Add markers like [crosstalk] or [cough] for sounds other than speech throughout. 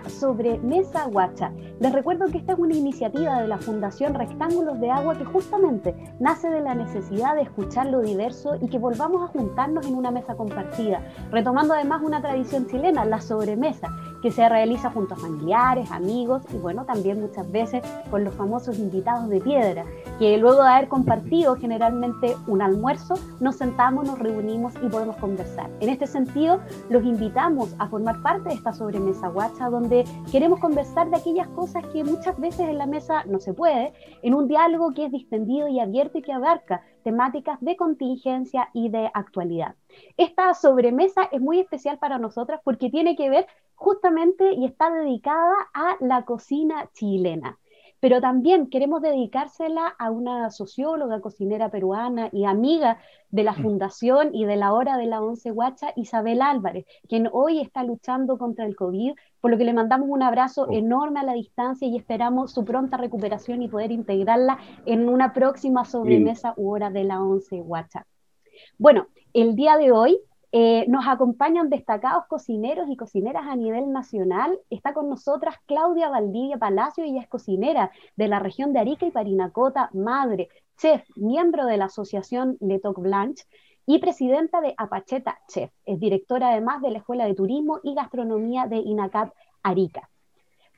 a esta sobremesa guacha. Les recuerdo que esta es una iniciativa de la Fundación Rectángulos de Agua que justamente nace de la necesidad de escuchar lo diverso y que volvamos a juntarnos en una mesa compartida, retomando además una tradición chilena, la sobremesa, que se realiza junto a familiares, amigos y bueno, también muchas veces con los famosos invitados de piedra, que luego de haber compartido generalmente un almuerzo, nos sentamos, nos reunimos y podemos conversar. En este sentido, los invitamos a formar parte de esta sobremesa guacha, donde queremos conversar de aquellas cosas que muchas veces en la mesa no se puede, en un diálogo que es distendido y abierto y que abarca temáticas de contingencia y de actualidad. Esta sobremesa es muy especial para nosotras porque tiene que ver justamente y está dedicada a la cocina chilena pero también queremos dedicársela a una socióloga, cocinera peruana y amiga de la mm. Fundación y de la Hora de la Once Guacha, Isabel Álvarez, quien hoy está luchando contra el COVID, por lo que le mandamos un abrazo oh. enorme a la distancia y esperamos su pronta recuperación y poder integrarla en una próxima sobremesa u Hora de la Once Guacha. Bueno, el día de hoy eh, nos acompañan destacados cocineros y cocineras a nivel nacional. Está con nosotras Claudia Valdivia Palacio, ella es cocinera de la región de Arica y Parinacota, madre, chef, miembro de la asociación Le Toc Blanche y presidenta de Apacheta Chef. Es directora además de la Escuela de Turismo y Gastronomía de INACAP Arica.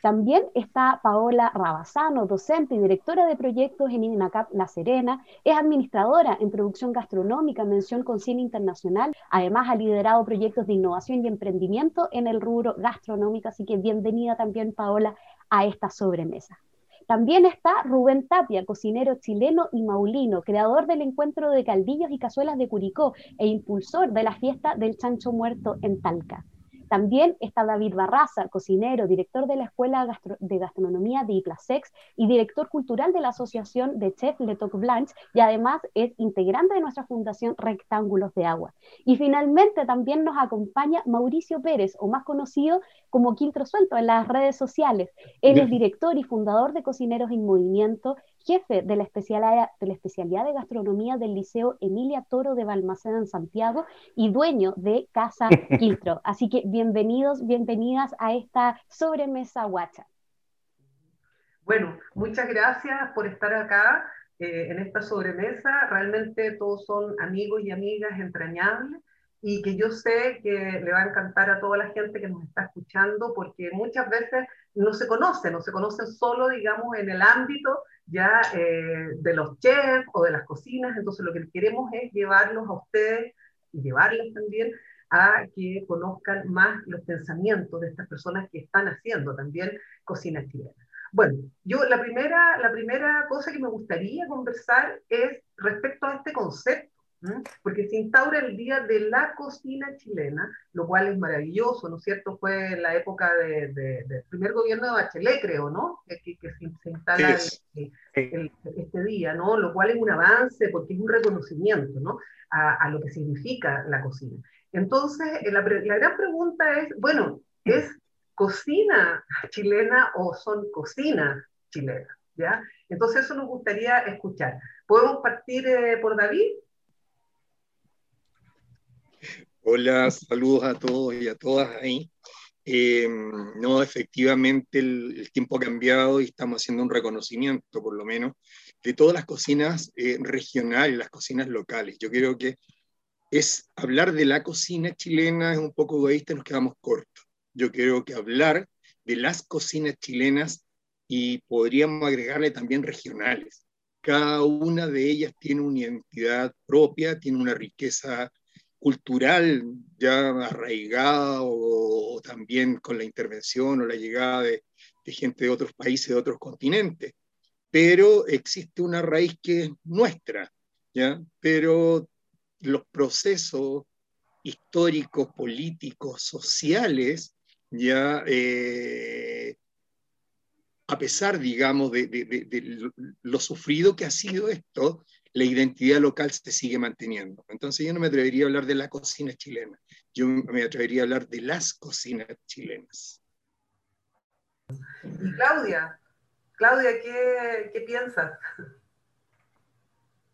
También está Paola Rabazano, docente y directora de proyectos en INACAP La Serena. Es administradora en producción gastronómica, mención con cine internacional. Además, ha liderado proyectos de innovación y emprendimiento en el rubro gastronómico. Así que bienvenida también, Paola, a esta sobremesa. También está Rubén Tapia, cocinero chileno y maulino, creador del encuentro de caldillos y cazuelas de Curicó e impulsor de la fiesta del chancho muerto en Talca. También está David Barraza, cocinero, director de la Escuela de Gastronomía de Iplasex y director cultural de la Asociación de Chef Le Toc Blanche y además es integrante de nuestra fundación Rectángulos de Agua. Y finalmente también nos acompaña Mauricio Pérez, o más conocido como Quiltro Suelto en las redes sociales. Él es director y fundador de Cocineros en Movimiento jefe de la, especialidad, de la especialidad de gastronomía del Liceo Emilia Toro de Balmaceda en Santiago y dueño de Casa [laughs] Quiltro. Así que bienvenidos, bienvenidas a esta sobremesa guacha. Bueno, muchas gracias por estar acá eh, en esta sobremesa. Realmente todos son amigos y amigas entrañables y que yo sé que le va a encantar a toda la gente que nos está escuchando porque muchas veces no se conocen, no se conocen solo, digamos, en el ámbito ya eh, de los chefs o de las cocinas, entonces lo que queremos es llevarlos a ustedes y llevarles también a que conozcan más los pensamientos de estas personas que están haciendo también cocina chilena. Bueno, yo la primera, la primera cosa que me gustaría conversar es respecto a este concepto porque se instaura el Día de la Cocina Chilena, lo cual es maravilloso, ¿no es cierto? Fue en la época del primer gobierno de Bachelet, creo, ¿no? Que, se, instala este día, ¿no? Lo cual es un avance porque es un reconocimiento, ¿no? A, lo que significa la cocina. Entonces, eh, la, la gran pregunta es, bueno, ¿es cocina chilena o son cocinas chilenas? ¿Ya? Entonces eso nos gustaría escuchar. ¿Podemos partir eh, por David? Hola, saludos a todos y a todas ahí. Eh, no, efectivamente el, tiempo ha cambiado y estamos haciendo un reconocimiento, por lo menos, de todas las cocinas eh, regionales, las cocinas locales. Yo creo que es hablar de la cocina chilena es un poco egoísta nos quedamos cortos. Yo creo que hablar de las cocinas chilenas y podríamos agregarle también regionales. Cada una de ellas tiene una identidad propia, tiene una riqueza cultural ya arraigada o, también con la intervención o la llegada de, gente de otros países, de otros continentes. Pero existe una raíz que es nuestra, ¿ya? Pero los procesos históricos, políticos, sociales, ya eh, a pesar, digamos, de, de, lo sufrido que ha sido esto, la identidad local se sigue manteniendo. Entonces yo no me atrevería a hablar de la cocina chilena, yo me atrevería a hablar de las cocinas chilenas. Y Claudia, Claudia, ¿qué, qué piensas?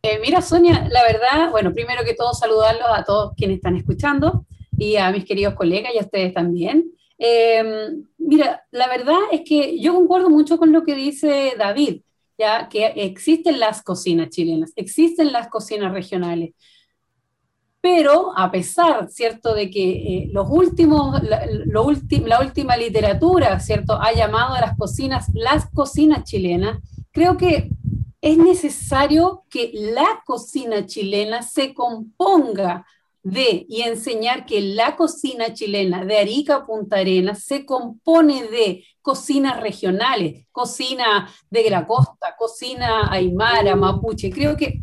Eh, mira, Sonia, la verdad, bueno, primero que todo saludarlos a todos quienes están escuchando y a mis queridos colegas y a ustedes también. Eh, mira, la verdad es que yo concuerdo mucho con lo que dice David, ya que existen las cocinas chilenas, existen las cocinas regionales, pero a pesar, ¿cierto?, de que eh, los últimos, la, lo la última literatura, ¿cierto?, ha llamado a las cocinas las cocinas chilenas, creo que es necesario que la cocina chilena se componga de y enseñar que la cocina chilena de Arica a Punta Arenas se compone de cocinas regionales, cocina de la costa, cocina aymara, mapuche. Creo que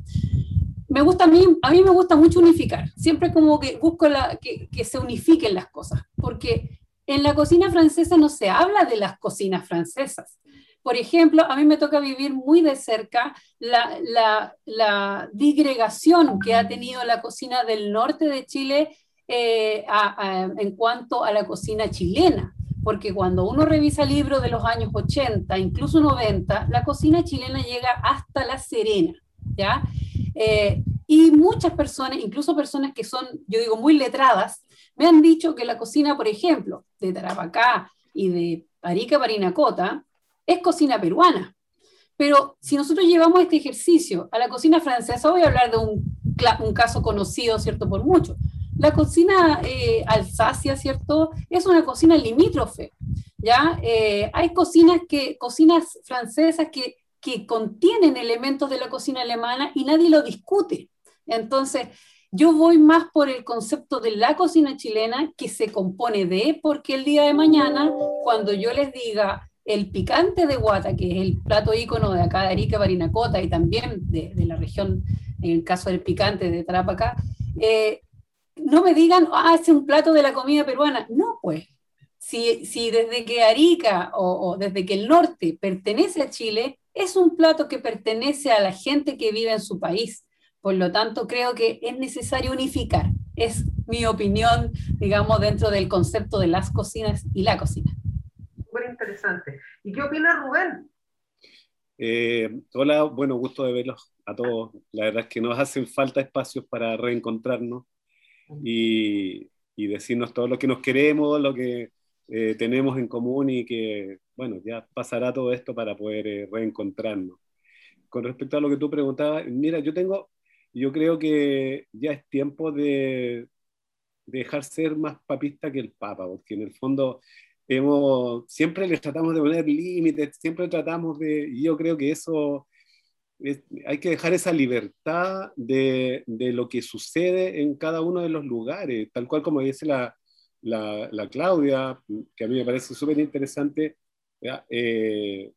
me gusta a mí, a mí me gusta mucho unificar. Siempre como que busco que, se unifiquen las cosas, porque en la cocina francesa no se habla de las cocinas francesas, por ejemplo, a mí me toca vivir muy de cerca la, la, digregación que ha tenido la cocina del norte de Chile eh, en cuanto a la cocina chilena. Porque cuando uno revisa libros de los años 80, incluso 90, la cocina chilena llega hasta La Serena, ¿ya? Eh, y muchas personas, incluso personas que son, yo digo, muy letradas, me han dicho que la cocina, por ejemplo, de Tarapacá y de Arica Parinacota, es cocina peruana. Pero si nosotros llevamos este ejercicio a la cocina francesa, voy a hablar de un, un caso conocido, ¿cierto? Por mucho. La cocina eh, alsacia, ¿cierto? Es una cocina limítrofe, ¿ya? Eh, hay cocinas, que, cocinas francesas que, que contienen elementos de la cocina alemana y nadie lo discute. Entonces, yo voy más por el concepto de la cocina chilena que se compone de, porque el día de mañana, cuando yo les diga, el picante de guata, que es el plato ícono de acá de Arica, Barinacota y también de, la región, en el caso del picante de Tarapacá, eh, no me digan, ah, es un plato de la comida peruana. No, pues, si, si desde que Arica o, o, desde que el norte pertenece a Chile, es un plato que pertenece a la gente que vive en su país. Por lo tanto, creo que es necesario unificar. Es mi opinión, digamos, dentro del concepto de las cocinas y la cocina interesante. ¿Y qué opina Rubén? Eh, hola, bueno, gusto de verlos a todos. La verdad es que nos hacen falta espacios para reencontrarnos y, y decirnos todo lo que nos queremos, lo que eh, tenemos en común y que, bueno, ya pasará todo esto para poder eh, reencontrarnos. Con respecto a lo que tú preguntabas, mira, yo tengo, yo creo que ya es tiempo de, de dejar ser más papista que el Papa, porque en el fondo hemos, siempre les tratamos de poner límites, siempre tratamos de, y yo creo que eso, hay que dejar esa libertad de, lo que sucede en cada uno de los lugares, tal cual como dice la, la, la Claudia, que a mí me parece súper interesante, eh,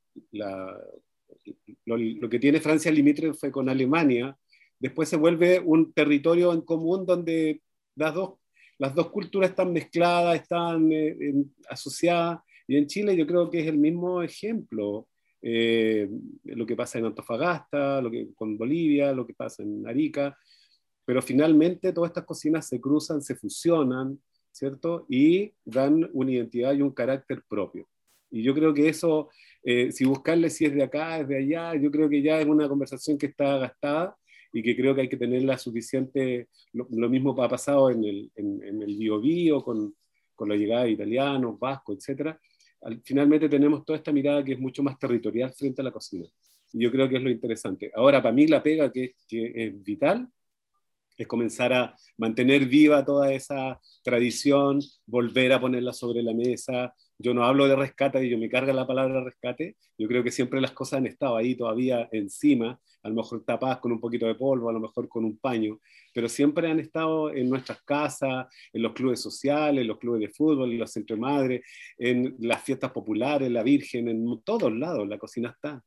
lo, que tiene Francia limítrofe con Alemania, después se vuelve un territorio en común donde las dos las dos culturas están mezcladas, están eh, asociadas, y en Chile yo creo que es el mismo ejemplo. Eh, lo que pasa en Antofagasta, lo que con Bolivia, lo que pasa en Arica, pero finalmente todas estas cocinas se cruzan, se fusionan, ¿cierto? Y dan una identidad y un carácter propio. Y yo creo que eso, eh, si buscarle si es de acá, es de allá, yo creo que ya es una conversación que está gastada y que creo que hay que tenerla suficiente, lo, mismo ha pasado en el, en, con, la llegada de italianos, vascos, etc. finalmente tenemos toda esta mirada que es mucho más territorial frente a la cocina. Y yo creo que es lo interesante. Ahora, para mí la pega que, que es vital es comenzar a mantener viva toda esa tradición, volver a ponerla sobre la mesa, yo no hablo de rescate y yo me carga la palabra rescate, yo creo que siempre las cosas han estado ahí todavía encima, a lo mejor tapadas con un poquito de polvo, a lo mejor con un paño, pero siempre han estado en nuestras casas, en los clubes sociales, en los clubes de fútbol, en los centros de madre, en las fiestas populares, la Virgen, en todos lados, la cocina está.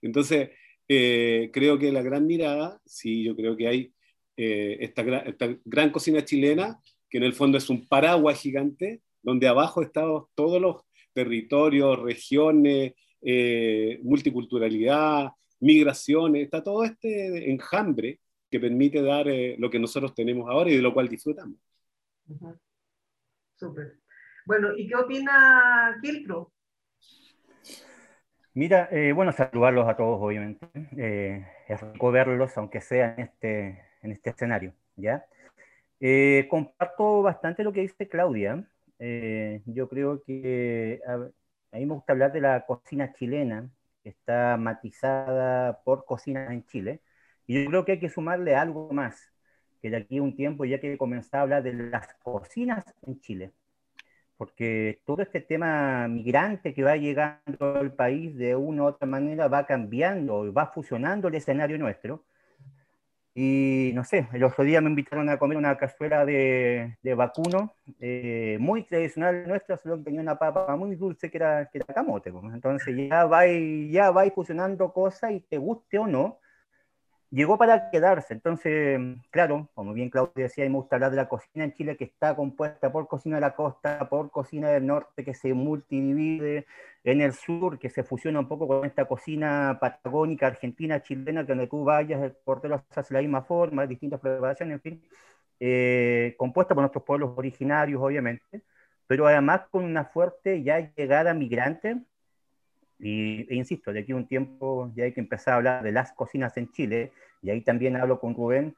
Entonces, eh, creo que la gran mirada, sí, yo creo que hay eh, esta, esta gran cocina chilena, que en el fondo es un paraguas gigante, donde abajo están todos los territorios, regiones, eh, multiculturalidad, migraciones, está todo este enjambre que permite dar eh, lo que nosotros tenemos ahora y de lo cual disfrutamos. Súper. Bueno, ¿y qué opina Kiltro? Mira, eh, bueno, saludarlos a todos, obviamente. es rico verlos, aunque sea en este, en este escenario, ¿ya? comparto bastante lo que dice Claudia. Eh, yo creo que a mí me gusta hablar de la cocina chilena, que está matizada por cocina en Chile, y yo creo que hay que sumarle algo más, que de aquí a un tiempo ya que comenzar a hablar de las cocinas en Chile, porque todo este tema migrante que va llegando al país de una u otra manera va cambiando, va fusionando el escenario nuestro, y no sé, el otro día me invitaron a comer una cazuela de, de vacuno, eh, muy tradicional nuestra, solo que tenía una papa muy dulce que era, que era camote. Pues. Entonces ya va, ya va fusionando cosas y te guste o no, llegó para quedarse. Entonces, claro, como bien Claudio decía, y me gusta hablar de la cocina en Chile que está compuesta por cocina de la costa, por cocina del norte que se multidivide, en el sur que se fusiona un poco con esta cocina patagónica, argentina, chilena, que donde tú vayas, el portero hace la misma forma, distintas preparaciones, en fin, eh, compuesta por nuestros pueblos originarios, obviamente, pero además con una fuerte ya llegada migrante y, e insisto, de aquí a un tiempo ya hay que empezar a hablar de las cocinas en Chile, y ahí también hablo con Rubén,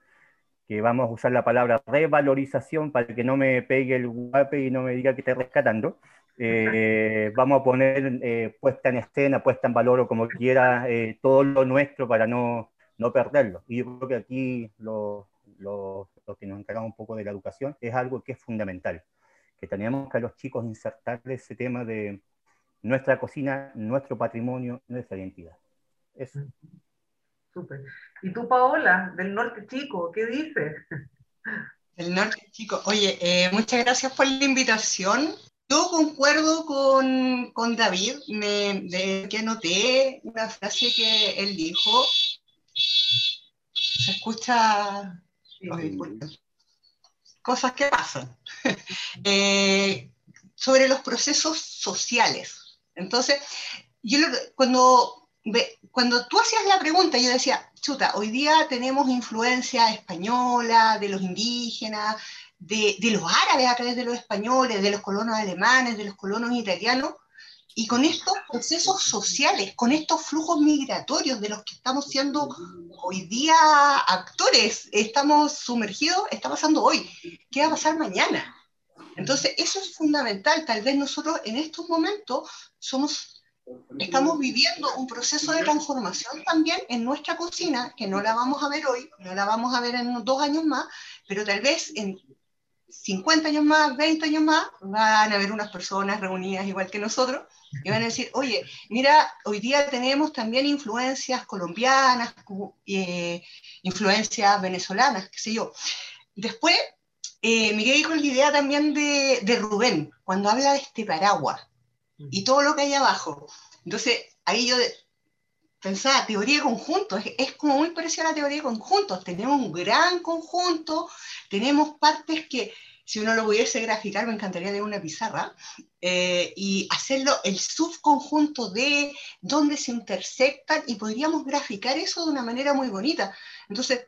que vamos a usar la palabra revalorización para que no me pegue el guape y no me diga que esté rescatando. Eh, vamos a poner eh, puesta en escena, puesta en valor o como quiera, eh, todo lo nuestro para no, no perderlo. Y yo creo que aquí los lo, lo que nos encargamos un poco de la educación es algo que es fundamental, que tenemos que a los chicos insertarle ese tema de, nuestra cocina, nuestro patrimonio, nuestra identidad. Eso. Súper. ¿Y tú, Paola, del norte chico, qué dices? Del norte chico. Oye, eh, muchas gracias por la invitación. Yo concuerdo con, con David, me, de, que anoté una frase que él dijo. Se escucha... cosas que pasan. [laughs] eh, sobre los procesos sociales entonces, yo cuando, cuando tú hacías la pregunta, yo decía, chuta, hoy día tenemos influencia española, de los indígenas, de, de, los árabes a través de los españoles, de los colonos alemanes, de los colonos italianos, y con estos procesos sociales, con estos flujos migratorios de los que estamos siendo hoy día actores, estamos sumergidos, está pasando hoy. ¿Qué va a pasar mañana? Entonces, eso es fundamental. Tal vez nosotros en estos momentos somos, estamos viviendo un proceso de transformación también en nuestra cocina, que no la vamos a ver hoy, no la vamos a ver en dos años más, pero tal vez en 50 años más, 20 años más, van a haber unas personas reunidas igual que nosotros y van a decir, oye, mira, hoy día tenemos también influencias colombianas, eh, influencias venezolanas, qué sé yo. Después eh, me quedé con la idea también de, de, Rubén, cuando habla de este paraguas y todo lo que hay abajo. Entonces, ahí yo pensaba, teoría de conjuntos, es, es, como muy parecida a la teoría de conjuntos. Tenemos un gran conjunto, tenemos partes que, si uno lo pudiese graficar, me encantaría tener una pizarra eh, y hacerlo el subconjunto de dónde se intersectan y podríamos graficar eso de una manera muy bonita. Entonces,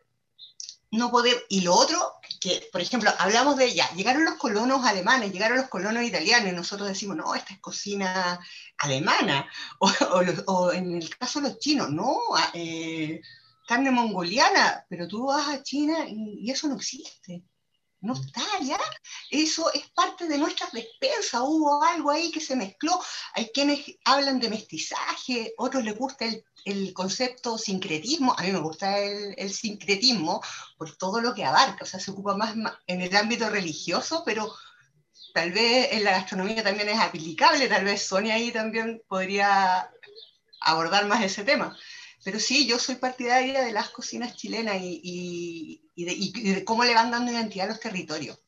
no poder, y lo otro, que por ejemplo, hablamos de ya, llegaron los colonos alemanes, llegaron los colonos italianos, y nosotros decimos, no, esta es cocina alemana, [laughs] o, o, en el caso de los chinos, no, eh, carne mongoliana, pero tú vas a China y, eso no existe. No está ya. Eso es parte de nuestras despensas. Hubo algo ahí que se mezcló. Hay quienes hablan de mestizaje, otros les gusta el concepto sincretismo, a mí me gusta el, sincretismo por todo lo que abarca, o sea, se ocupa más en el ámbito religioso, pero tal vez en la gastronomía también es aplicable, tal vez Sonia ahí también podría abordar más ese tema. Pero sí, yo soy partidaria de las cocinas chilenas y, y, de, cómo le van dando identidad a los territorios.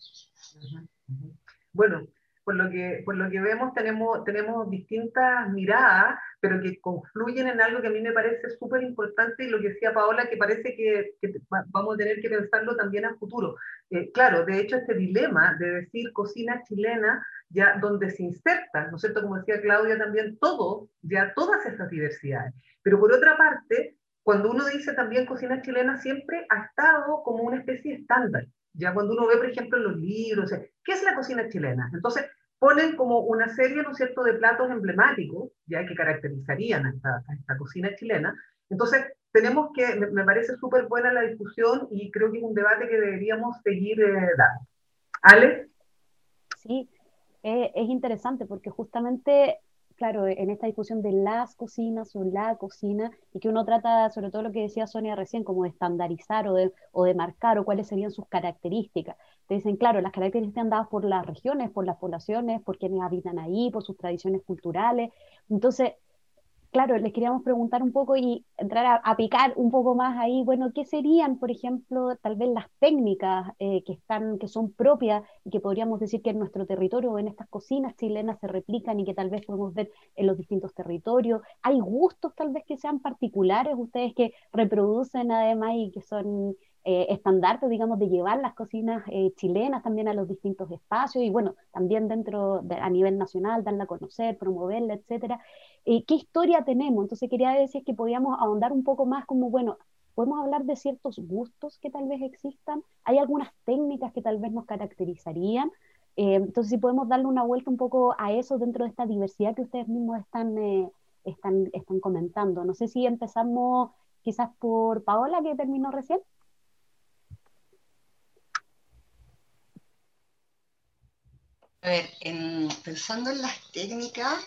Bueno, por lo que, por lo que vemos tenemos, tenemos distintas miradas, pero que confluyen en algo que a mí me parece súper importante y lo que decía Paola, que parece que, que, vamos a tener que pensarlo también a futuro. Eh, claro, de hecho este dilema de decir cocina chilena, ya donde se inserta, ¿no es cierto? Como decía Claudia también, todo, ya todas esas diversidades. Pero por otra parte, cuando uno dice también cocina chilena, siempre ha estado como una especie de estándar. Ya cuando uno ve, por ejemplo, en los libros, ¿qué es la cocina chilena? Entonces, ponen como una serie, ¿no es cierto?, de platos emblemáticos, ya que caracterizarían a esta, a esta cocina chilena. Entonces, tenemos que, me, me parece súper buena la discusión y creo que es un debate que deberíamos seguir eh, dando. ¿Ale? Sí, eh, es interesante porque justamente claro, en esta discusión de las cocinas o la cocina, y que uno trata, sobre todo lo que decía Sonia recién, como de estandarizar o de, o de marcar o cuáles serían sus características. Te dicen, claro, las características están dadas por las regiones, por las poblaciones, por quienes habitan ahí, por sus tradiciones culturales. Entonces, claro, les queríamos preguntar un poco y entrar a, picar un poco más ahí, bueno, ¿qué serían, por ejemplo, tal vez las técnicas eh, que, están, que son propias y que podríamos decir que en nuestro territorio, en estas cocinas chilenas se replican y que tal vez podemos ver en los distintos territorios? ¿Hay gustos tal vez que sean particulares, ustedes que reproducen además y que son eh, estandartes, digamos, de llevar las cocinas eh, chilenas también a los distintos espacios y bueno, también dentro, a nivel nacional, darla a conocer, promoverla, etcétera. Eh, qué historia tenemos. Entonces quería decir que podíamos ahondar un poco más como, bueno, podemos hablar de ciertos gustos que tal vez existan, hay algunas técnicas que tal vez nos caracterizarían. Eh, entonces si podemos darle una vuelta un poco a eso dentro de esta diversidad que ustedes mismos están, están, están comentando. No sé si empezamos quizás por Paola, que terminó recién. A ver, pensando en las técnicas,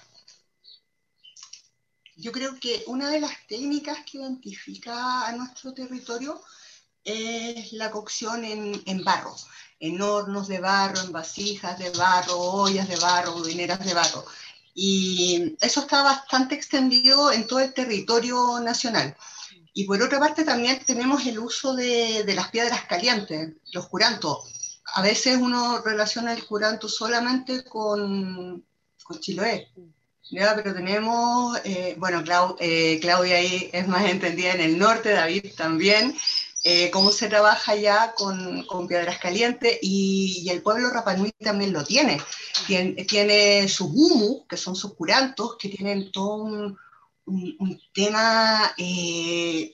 yo creo que una de las técnicas que identifica a nuestro territorio es la cocción en, barro, en hornos de barro, en vasijas de barro, ollas de barro, budineras de barro. Y eso está bastante extendido en todo el territorio nacional. Y por otra parte también tenemos el uso de las piedras calientes, los curantos. A veces uno relaciona el curanto solamente con, con Chiloé, pero tenemos, eh, bueno, eh, Claudia ahí es más entendida en el norte, David también, eh, cómo se trabaja ya con, con piedras calientes y, y, el pueblo Rapanui también lo tiene. Tiene, tiene sus humus, que son sus curantos, que tienen todo un, un, un tema de,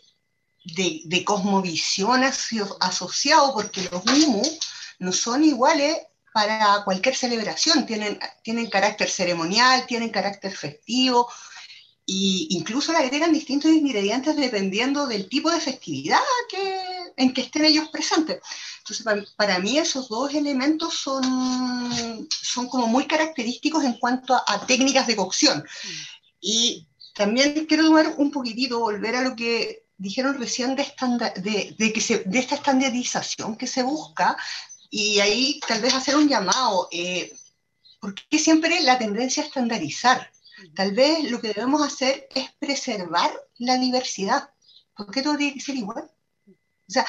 de, cosmovisión asociado, porque los humus no son iguales para cualquier celebración, tienen, tienen carácter ceremonial, tienen carácter festivo, e incluso le agregan distintos ingredientes dependiendo del tipo de festividad que, en que estén ellos presentes. Entonces, para, mí esos dos elementos son, son como muy característicos en cuanto a, técnicas de cocción. Y también quiero tomar un poquitito, volver a lo que dijeron recién de, de, que de esta estandarización que se busca y ahí tal vez hacer un llamado, eh, porque siempre la tendencia a estandarizar. Tal vez lo que debemos hacer es preservar la diversidad. ¿Por qué todo tiene que ser igual? O sea,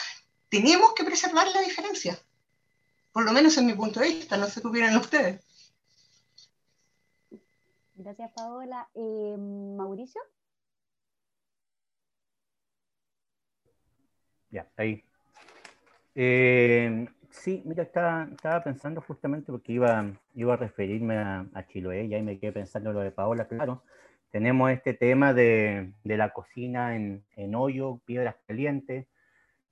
tenemos que preservar la diferencia. Por lo menos en mi punto de vista, no sé qué opinan ustedes. Gracias, Paola. Eh, Mauricio. Ya, ahí. Eh, Sí, mira, estaba, estaba pensando justamente porque iba, iba a referirme a, a Chiloé y ahí me quedé pensando en lo de Paola, claro. Tenemos este tema de, de la cocina en, en, hoyo, piedras calientes,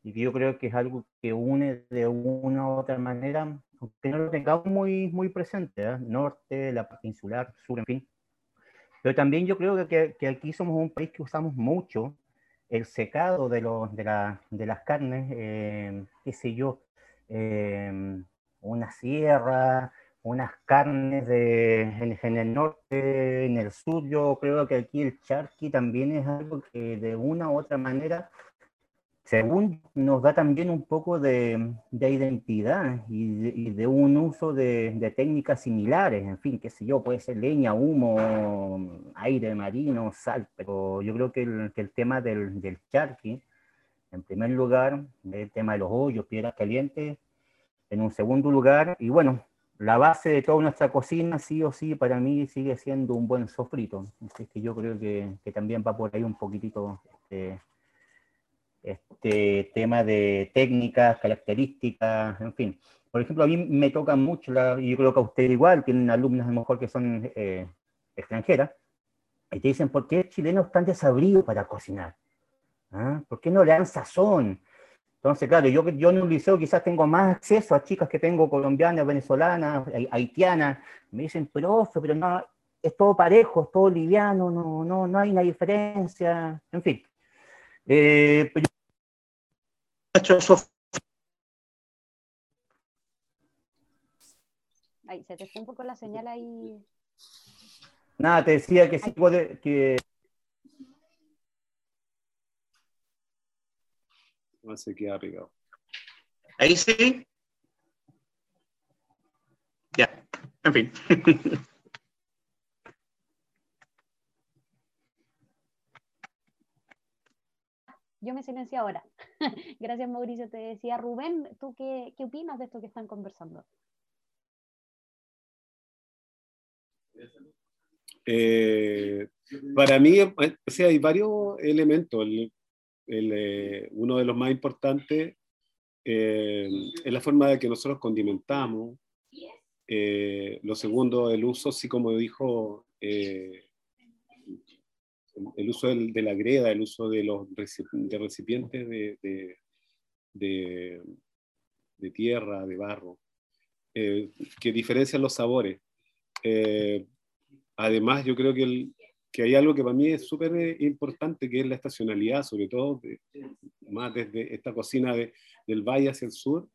y yo creo que es algo que une de una u otra manera, aunque no lo tengamos muy, muy presente, ¿eh? norte, la parte insular, sur, en fin. Pero también yo creo que, que aquí somos un país que usamos mucho el secado de, los, de, la, de las carnes, eh, qué sé yo, Em, una sierra, unas carnes de, en, el norte, en el sur. Yo creo que aquí el charqui también es algo que de una u otra manera, según nos da también un poco de, de identidad y de, un uso de, de, técnicas similares, en fin, qué sé yo, puede ser leña, humo, aire marino, sal, pero yo creo que el, que el tema del, del charqui, en primer lugar, el tema de los hoyos, piedras calientes, en un segundo lugar, y bueno, la base de toda nuestra cocina, sí o sí, para mí sigue siendo un buen sofrito. Así que yo creo que, que también va por ahí un poquitito este, este tema de técnicas, características, en fin. Por ejemplo, a mí me toca mucho, la, yo creo que a usted igual, tienen alumnas a lo mejor que son eh, extranjeras, y te dicen, ¿por qué el chileno es tan desabrido para cocinar? ¿Ah? ¿Por qué no le dan sazón? Entonces, claro, yo, yo en un liceo quizás tengo más acceso a chicas que tengo colombianas, venezolanas, haitianas. Me dicen, profe, pero no, es todo parejo, es todo liviano, no, no, no hay una diferencia, en fin. Eh, pero... Ahí, se te fue un poco la señal ahí. Nada, te decía que sí puede, que... No se queda pegado. Ahí sí. Ya, en fin. [laughs] Yo me silencio ahora. [laughs] Gracias, Mauricio. Te decía, Rubén, ¿tú qué, qué opinas de esto que están conversando? Eh, para mí, o sea, hay varios elementos. El, eh, uno de los más importantes eh, es la forma de que nosotros condimentamos. Eh, lo segundo, el uso, sí como dijo, eh, el uso de la greda, el uso de los de recipientes de, de, tierra, de barro, que diferencian los sabores. además, yo creo que el, que hay algo que para mí es súper eh, importante, que es la estacionalidad, sobre todo más desde esta cocina de, del valle hacia el sur,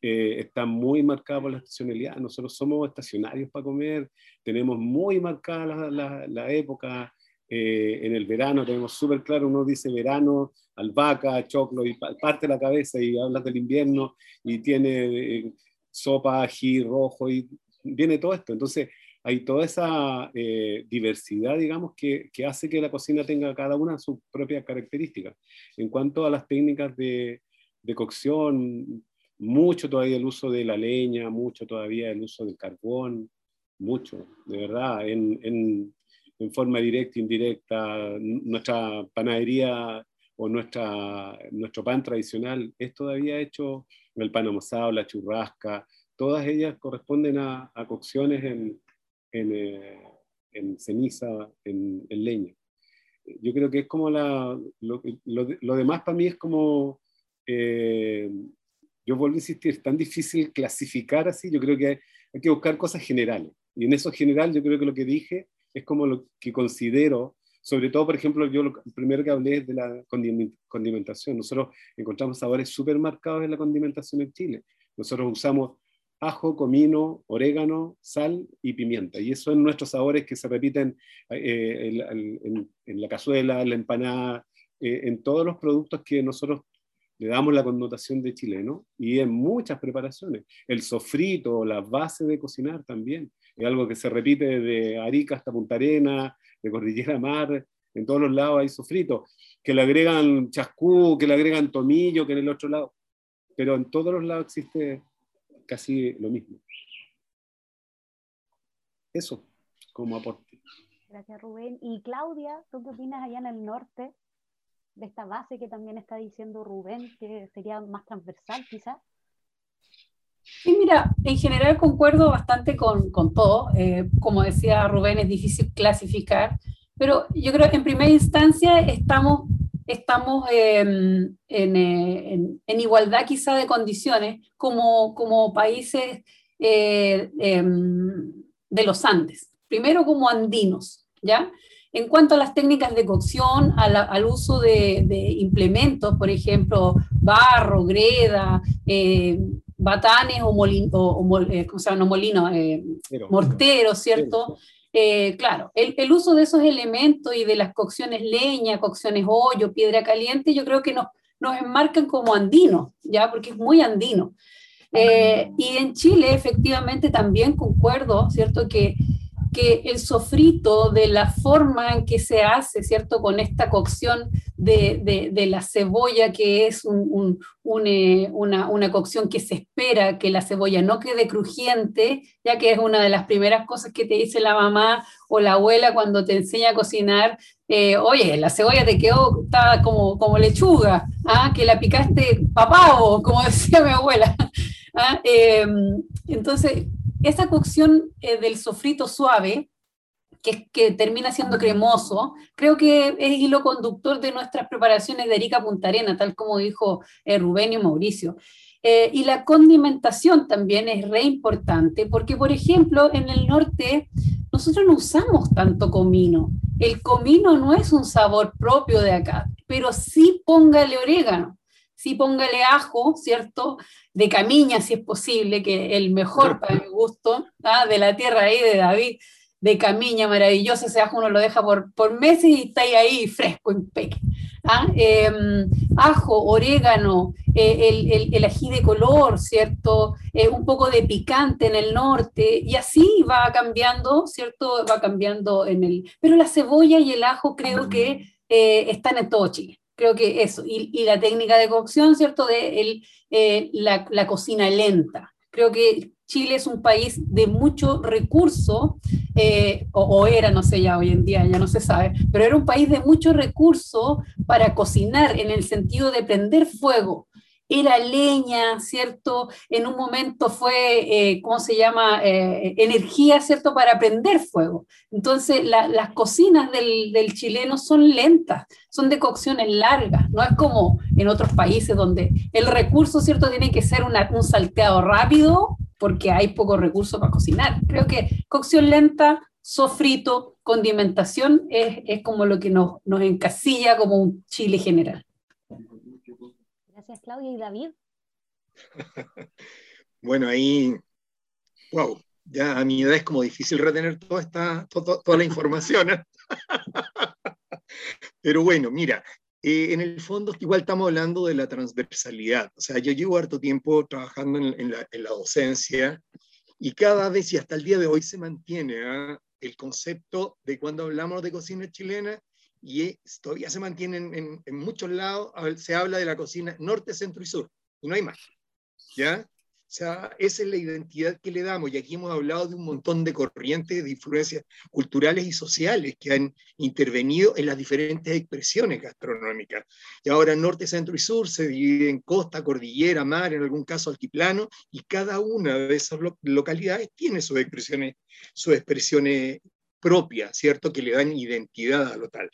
eh, está muy marcada por la estacionalidad. Nosotros somos estacionarios para comer, tenemos muy marcada la, la, la época. Eh, en el verano tenemos súper claro, uno dice verano, albahaca, choclo, y parte la cabeza y hablas del invierno y tiene sopa, ají rojo y viene todo esto. Entonces, hay toda esa eh, diversidad, digamos, que, que, hace que la cocina tenga cada una sus propias características. En cuanto a las técnicas de, de, cocción, mucho todavía el uso de la leña, mucho todavía el uso del carbón, mucho, de verdad, en, en, en forma directa, indirecta. Nuestra panadería o nuestra, nuestro pan tradicional es todavía hecho, el pan amasado, la churrasca, todas ellas corresponden a, a cocciones en, en, eh, en ceniza, en, en, leña. Yo creo que es como la, lo, lo, lo demás para mí es como, eh, yo vuelvo a insistir, es tan difícil clasificar así, yo creo que hay, hay, que buscar cosas generales. Y en eso general yo creo que lo que dije es como lo que considero, sobre todo, por ejemplo, yo lo primero que hablé es de la condimentación. Nosotros encontramos sabores súper marcados en la condimentación en Chile. Nosotros usamos ajo, comino, orégano, sal y pimienta. Y esos son nuestros sabores que se repiten eh, en, en, en, la cazuela, en la empanada, eh, en todos los productos que nosotros le damos la connotación de chileno y en muchas preparaciones. El sofrito, la base de cocinar también, es algo que se repite de Arica hasta Punta Arena, de Cordillera Mar, en todos los lados hay sofrito, que le agregan chascú, que le agregan tomillo, que en el otro lado, pero en todos los lados existe casi lo mismo. Eso, como aporte. Gracias, Rubén. Y Claudia, ¿tú qué opinas allá en el norte de esta base que también está diciendo Rubén, que sería más transversal quizás? Sí, mira, en general concuerdo bastante con, con todo. Eh, como decía Rubén, es difícil clasificar, pero yo creo que en primera instancia estamos estamos em, en, eh, en, en, igualdad quizá de condiciones como, como países eh, eh, de los Andes. Primero como andinos, ¿ya? En cuanto a las técnicas de cocción, la, al uso de, de, implementos, por ejemplo, barro, greda, eh, batanes o, molino, o, o ¿cómo se llama? No, molino, mortero, ¿cierto? Eh, claro, el, uso de esos elementos y de las cocciones leña, cocciones hoyo, piedra caliente, yo creo que nos, nos enmarcan como andinos, ¿ya? Porque es muy andino. Eh, y en Chile, efectivamente, también concuerdo, ¿cierto? Que que el sofrito de la forma en que se hace, ¿cierto? Con esta cocción de, de, la cebolla, que es eh, una, una, cocción que se espera que la cebolla no quede crujiente, ya que es una de las primeras cosas que te dice la mamá o la abuela cuando te enseña a cocinar. Eh, Oye, la cebolla te quedó está como, como lechuga, ¿ah? que la picaste papao, como [laughs] decía mi abuela. ¿ah? Eh, entonces, esa cocción eh, del sofrito suave, que, que, termina siendo cremoso, creo que es hilo conductor de nuestras preparaciones de Arica Punta Arena, tal como dijo eh, Rubén y Mauricio. Eh, y la condimentación también es re importante, porque por ejemplo en el norte nosotros no usamos tanto comino. El comino no es un sabor propio de acá, pero sí póngale orégano sí póngale ajo, ¿cierto? De camiña, si es posible, que el mejor para mi gusto, ¿ah? de la tierra ahí de David, de camiña maravillosa, ese ajo uno lo deja por, por meses y está ahí fresco, impeque. ¿Ah? Em, ajo, orégano, eh, el, el, el, ají de color, ¿cierto? Eh, un poco de picante en el norte, y así va cambiando, ¿cierto? Va cambiando en el... Pero la cebolla y el ajo creo que eh, están en todo Chile. Creo que eso. Y, y la técnica de cocción, ¿cierto? De el, la, la cocina lenta. Creo que Chile es un país de mucho recurso, eh, o, o, era, no sé ya hoy en día, ya no se sabe, pero era un país de mucho recurso para cocinar en el sentido de prender fuego. Era leña, ¿cierto? En un momento fue, eh, ¿cómo se llama? Eh, energía, ¿cierto? Para prender fuego. Entonces, la, las cocinas del, chileno son lentas, son de cocciones largas. No es como en otros países donde el recurso, ¿cierto? Tiene que ser un salteado rápido porque hay pocos recursos para cocinar. Creo que cocción lenta, sofrito, condimentación es, es como lo que nos, nos, encasilla como un chile general. Gracias, Claudia y David. [laughs] bueno, ahí, wow, ya a mi edad es como difícil retener toda, esta, toda, toda la información. ¿eh? [laughs] Pero bueno, mira, eh, en el fondo, igual estamos hablando de la transversalidad. O sea, yo llevo harto tiempo trabajando en, la, en la, docencia y cada vez y hasta el día de hoy se mantiene ¿eh? el concepto de cuando hablamos de cocina chilena y todavía se mantiene en, muchos lados, se habla de la cocina norte, centro y sur, y no hay más. ¿Ya? O sea, esa es la identidad que le damos. Y aquí hemos hablado de un montón de corrientes, de influencias culturales y sociales que han intervenido en las diferentes expresiones gastronómicas. Y ahora norte, centro y sur se divide en costa, cordillera, mar, en algún caso altiplano, y cada una de esas lo localidades tiene sus expresiones, sus expresiones propias, ¿cierto? Que le dan identidad a lo tal.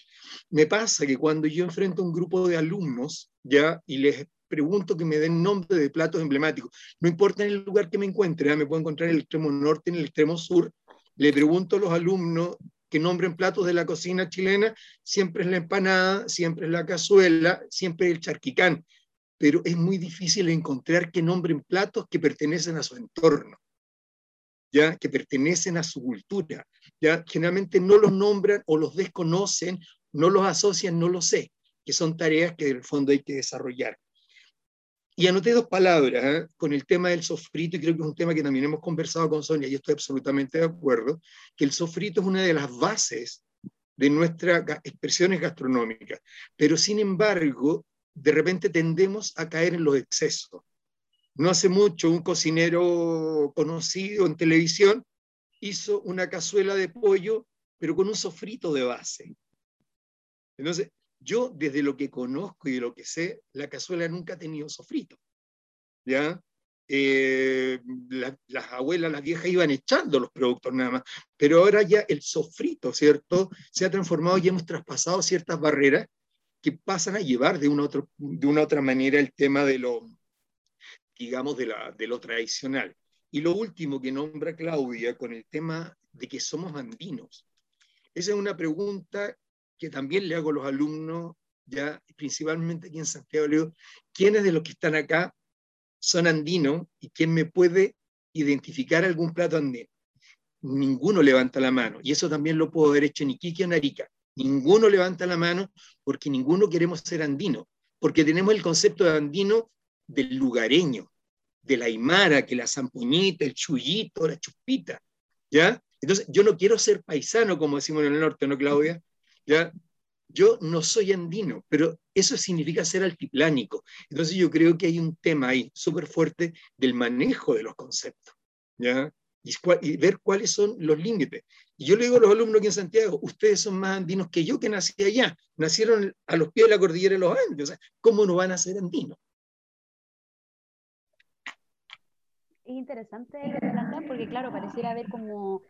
Me pasa que cuando yo enfrento a un grupo de alumnos, ya, y les pregunto que me den nombre de platos emblemáticos. No importa en el lugar que me encuentre, ¿eh? me puedo encontrar en el extremo norte, en el extremo sur. Le pregunto a los alumnos que nombren platos de la cocina chilena, siempre es la empanada, siempre es la cazuela, siempre es el charquicán. Pero es muy difícil encontrar que nombren platos que pertenecen a su entorno, ya que pertenecen a su cultura. Ya generalmente no los nombran o los desconocen, no los asocian, no lo sé, que son tareas que en el fondo hay que desarrollar. Y anoté dos palabras ¿eh? con el tema del sofrito, y creo que es un tema que también hemos conversado con Sonia, y estoy absolutamente de acuerdo, que el sofrito es una de las bases de nuestras expresiones gastronómicas, pero sin embargo, de repente tendemos a caer en los excesos. No hace mucho un cocinero conocido en televisión hizo una cazuela de pollo, pero con un sofrito de base. Entonces, yo, desde lo que conozco y de lo que sé, la cazuela nunca ha tenido sofrito. ¿Ya? Eh, la, las abuelas, las viejas iban echando los productos nada más, pero ahora ya el sofrito, ¿cierto? Se ha transformado y hemos traspasado ciertas barreras que pasan a llevar de una, otro, de una otra manera el tema de lo, digamos, de, lo tradicional. Y lo último que nombra Claudia con el tema de que somos andinos. Esa es una pregunta que también le hago a los alumnos, ya principalmente aquí en Santiago, le ¿quiénes de los que están acá son andinos y quién me puede identificar algún plato andino? Ninguno levanta la mano, y eso también lo puedo haber hecho en Iquique en Arica. Ninguno levanta la mano porque ninguno queremos ser andino, porque tenemos el concepto de andino del lugareño, de la aymara, que la zampuñita, el chullito, la chupita, ¿ya? Entonces, yo no quiero ser paisano, como decimos en el norte, ¿no, Claudia? ¿ya? Yo no soy andino, pero eso significa ser altiplánico. Entonces yo creo que hay un tema ahí súper fuerte del manejo de los conceptos, ¿ya? Y, ver cuáles son los límites. Y yo le digo a los alumnos aquí en Santiago, ustedes son más andinos que yo que nací allá, nacieron a los pies de la cordillera de los Andes, ¿cómo no van a ser andinos? Es interesante porque claro, pareciera haber como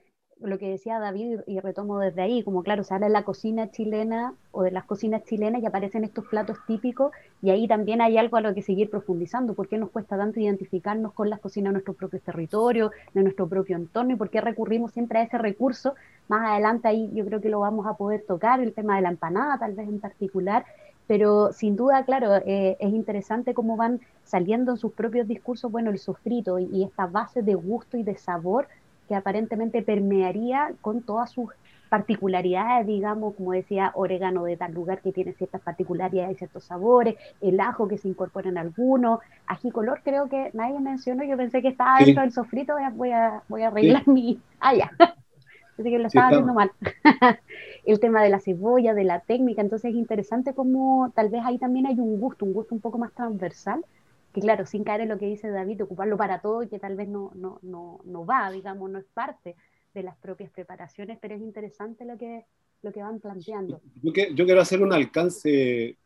lo que decía David y retomo desde ahí, como claro, se habla de la cocina chilena o de las cocinas chilenas y aparecen estos platos típicos y ahí también hay algo a lo que seguir profundizando, por qué nos cuesta tanto identificarnos con las cocinas de nuestro propio territorio, de nuestro propio entorno y por qué recurrimos siempre a ese recurso. Más adelante ahí yo creo que lo vamos a poder tocar, el tema de la empanada tal vez en particular, pero sin duda, claro, eh, es interesante cómo van saliendo en sus propios discursos, bueno, el sofrito y, y esta base de gusto y de sabor que aparentemente permearía con todas sus particularidades, digamos, como decía, orégano de tal lugar que tiene ciertas particularidades y ciertos sabores, el ajo que se incorpora en algunos, ají color creo que nadie mencionó, yo pensé que estaba dentro del sofrito, voy a, voy a arreglar mi... Ah, ya, [laughs] pensé que lo estaba. haciendo mal. [laughs] el tema de la cebolla, de la técnica, entonces es interesante como tal vez ahí también hay un gusto, un gusto un poco más transversal, que claro, sin caer en lo que dice David, ocuparlo para todo y que tal vez no, no, no, no va, digamos, no es parte de las propias preparaciones, pero es interesante lo que, lo que van planteando. Yo, yo quiero hacer un alcance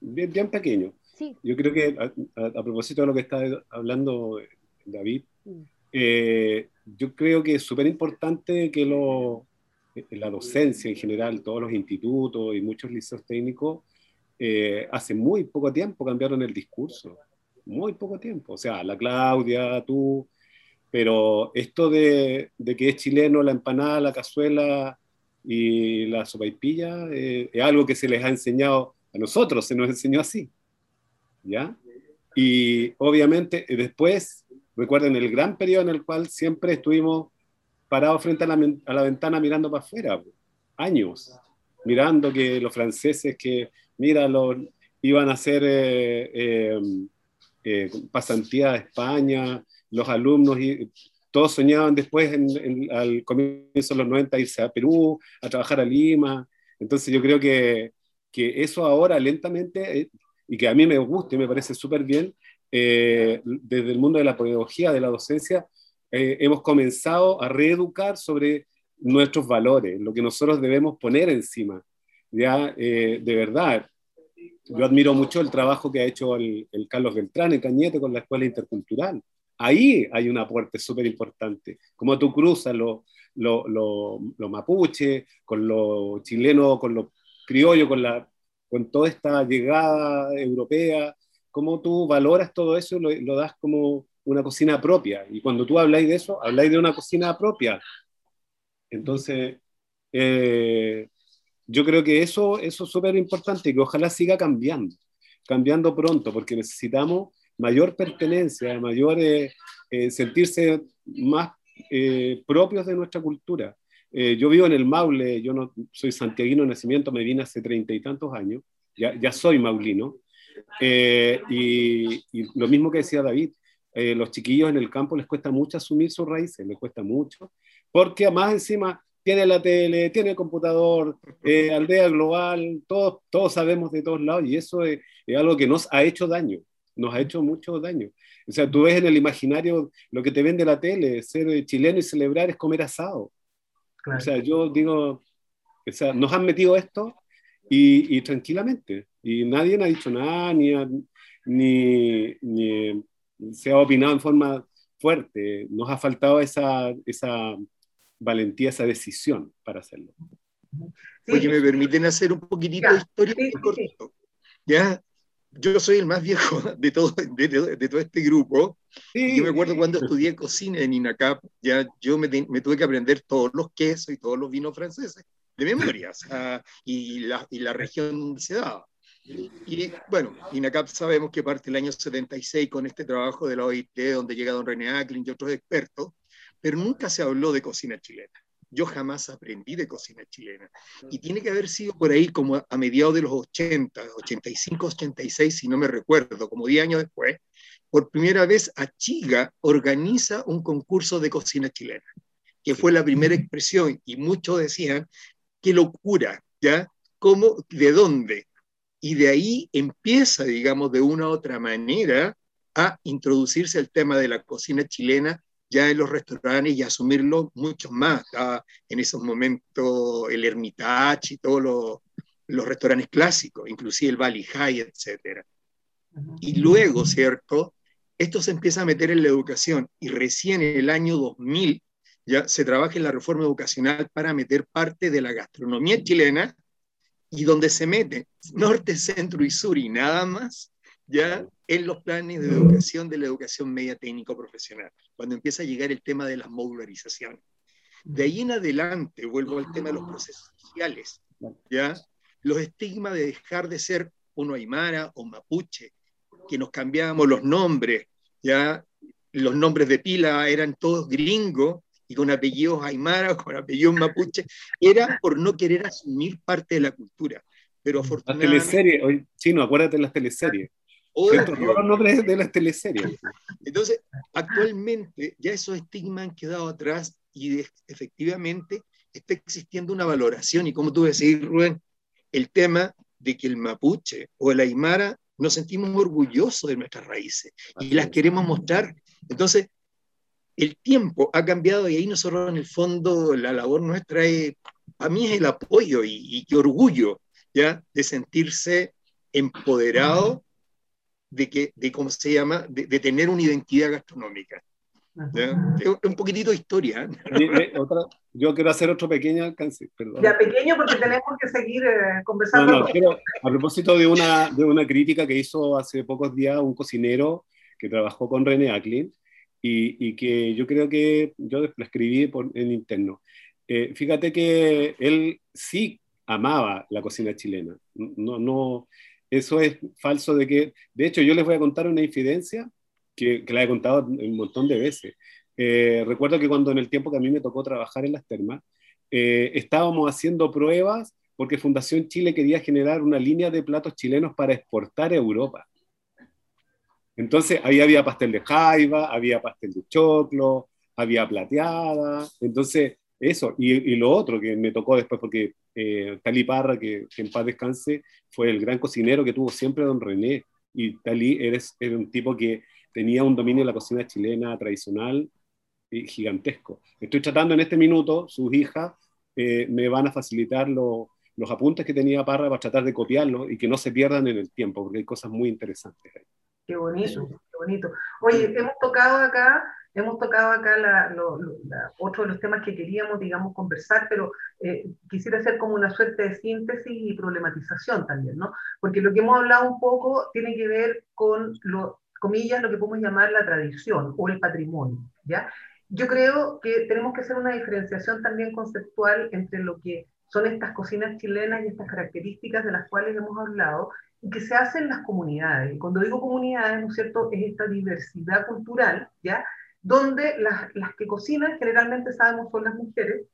bien, bien pequeño. Sí. Yo creo que a, propósito de lo que está hablando David, mm. eh, yo creo que es súper importante que lo, la docencia en general, todos los institutos y muchos liceos técnicos, eh, hace muy poco tiempo cambiaron el discurso. Muy poco tiempo. O sea, la Claudia, tú, pero esto de, que es chileno la empanada, la cazuela y la sopaipilla eh, es algo que se les ha enseñado a nosotros, se nos enseñó así. ¿Ya? Y obviamente eh, después, recuerden el gran periodo en el cual siempre estuvimos parados frente a la, ventana mirando para afuera, años, mirando que los franceses que, mira, iban a hacer eh, pasantía a España, los alumnos y todos soñaban después, al comienzo de los 90, irse a Perú, a trabajar a Lima. Entonces yo creo que, que eso ahora lentamente, eh, y que a mí me gusta y me parece súper bien, eh, desde el mundo de la pedagogía, de la docencia, eh, hemos comenzado a reeducar sobre nuestros valores, lo que nosotros debemos poner encima. Ya, de verdad, yo admiro mucho el trabajo que ha hecho el, el Carlos Beltrán en Cañete con la Escuela Intercultural Ahí hay un aporte súper importante. Como tú cruzas lo, lo, lo, mapuche, con lo chileno, con lo criollo, con, la, con toda esta llegada europea, cómo tú valoras todo eso y lo, das como una cocina propia. Y cuando tú habláis de eso, habláis de una cocina propia. Entonces, eh, yo creo que eso, eso es súper importante y que ojalá siga cambiando, cambiando pronto, porque necesitamos mayor pertenencia, mayor eh, eh, sentirse más propios de nuestra cultura. yo vivo en el Maule, yo no soy santiaguino de nacimiento, me vine hace treinta y tantos años, ya, ya soy maulino. Y, y, lo mismo que decía David, los chiquillos en el campo les cuesta mucho asumir sus raíces, les cuesta mucho, porque además encima tiene la tele, tiene el computador, [laughs] aldea global, todos, todos sabemos de todos lados y eso es, algo que nos ha hecho daño nos ha hecho mucho daño. O sea, tú ves en el imaginario lo que te vende la tele, ser chileno y celebrar es comer asado. O sea, yo digo, o sea, nos han metido esto y, tranquilamente. Y nadie ha dicho nada, ni, ni, ni, se ha opinado en forma fuerte. Nos ha faltado esa, esa valentía, esa decisión para hacerlo. Oye, me permiten hacer un poquitito de historia corto. ¿Ya? yo soy el más viejo de todo, de, todo este grupo. Yo me acuerdo cuando estudié cocina en INACAP, ya yo me, tuve que aprender todos los quesos y todos los vinos franceses de memoria, y, la, y la región donde se daba. Y bueno, INACAP sabemos que parte el año 76 con este trabajo de la OIT, donde llega don René Acklin y otros expertos, pero nunca se habló de cocina chilena yo jamás aprendí de cocina chilena. Y tiene que haber sido por ahí como a, mediados de los 80, 85, 86, si no me recuerdo, como 10 años después, por primera vez Achiga organiza un concurso de cocina chilena, que fue la primera expresión, y muchos decían, qué locura, ¿ya? ¿Cómo? ¿De dónde? Y de ahí empieza, digamos, de una u otra manera a introducirse el tema de la cocina chilena ya en los restaurantes y asumirlo mucho más. en esos momentos el Hermitage y todos los, los restaurantes clásicos, inclusive el Valley High, etc. Y luego, ¿cierto? Esto se empieza a meter en la educación y recién en el año 2000 ya se trabaja en la reforma educacional para meter parte de la gastronomía chilena y donde se mete norte, centro y sur y nada más, ya en los planes de educación de la educación media técnico profesional, cuando empieza a llegar el tema de las modularizaciones. De ahí en adelante, vuelvo al tema de los procesos sociales, ¿ya? Los estigmas de dejar de ser uno aymara o mapuche, que nos cambiábamos los nombres, ¿ya? Los nombres de pila eran todos gringos, y con apellidos aymara o [laughs] con apellidos mapuche, era por no querer asumir parte de la cultura. Pero afortunadamente... Las teleseries, chino, acuérdate de las teleseries. Todos los nombres de las teleseries. Entonces, actualmente ya esos estigmas han quedado atrás y efectivamente está existiendo una valoración. Y como tú decís, Rubén, el tema de que el mapuche o el aymara nos sentimos orgullosos de nuestras raíces y las queremos mostrar. Entonces, el tiempo ha cambiado y ahí nosotros en el fondo la labor nuestra es, a mí es el apoyo y, y orgullo, ¿ya? De sentirse empoderado de, que, de cómo se llama, de, tener una identidad gastronómica. Es un poquitito de historia. ¿eh? yo quiero hacer otro pequeño alcance. Perdón. Ya pequeño porque tenemos que seguir eh, conversando. No, no, a propósito de una, de una crítica que hizo hace pocos días un cocinero que trabajó con René Acklin y, y que yo creo que yo la escribí por, en interno. Eh, fíjate que él sí amaba la cocina chilena. No, no, eso es falso de que, de hecho, yo les voy a contar una infidencia que, que la he contado un montón de veces. Eh, recuerdo que cuando en el tiempo que a mí me tocó trabajar en las termas, eh, estábamos haciendo pruebas porque Fundación Chile quería generar una línea de platos chilenos para exportar a Europa. Entonces ahí había pastel de jaiba, había pastel de choclo, había plateada. Entonces eso, y, lo otro que me tocó después, porque eh, Talí Parra, que, en paz descanse, fue el gran cocinero que tuvo siempre don René. Y Talí eres, era un tipo que tenía un dominio de la cocina chilena tradicional y gigantesco. Estoy tratando en este minuto, sus hijas eh, me van a facilitar los apuntes que tenía Parra para tratar de copiarlo y que no se pierdan en el tiempo, porque hay cosas muy interesantes ahí. Qué bonito, qué bonito. Oye, hemos tocado acá Hemos tocado acá otro de los temas que queríamos, digamos, conversar, pero eh, quisiera hacer como una suerte de síntesis y problematización también, ¿no? Porque lo que hemos hablado un poco tiene que ver con, lo, comillas, lo que podemos llamar la tradición o el patrimonio, ¿ya? Yo creo que tenemos que hacer una diferenciación también conceptual entre lo que son estas cocinas chilenas y estas características de las cuales hemos hablado y que se hacen en las comunidades. Y cuando digo comunidades, ¿no es cierto?, es esta diversidad cultural, ¿ya?, donde las, las que cocinan generalmente sabemos son las mujeres,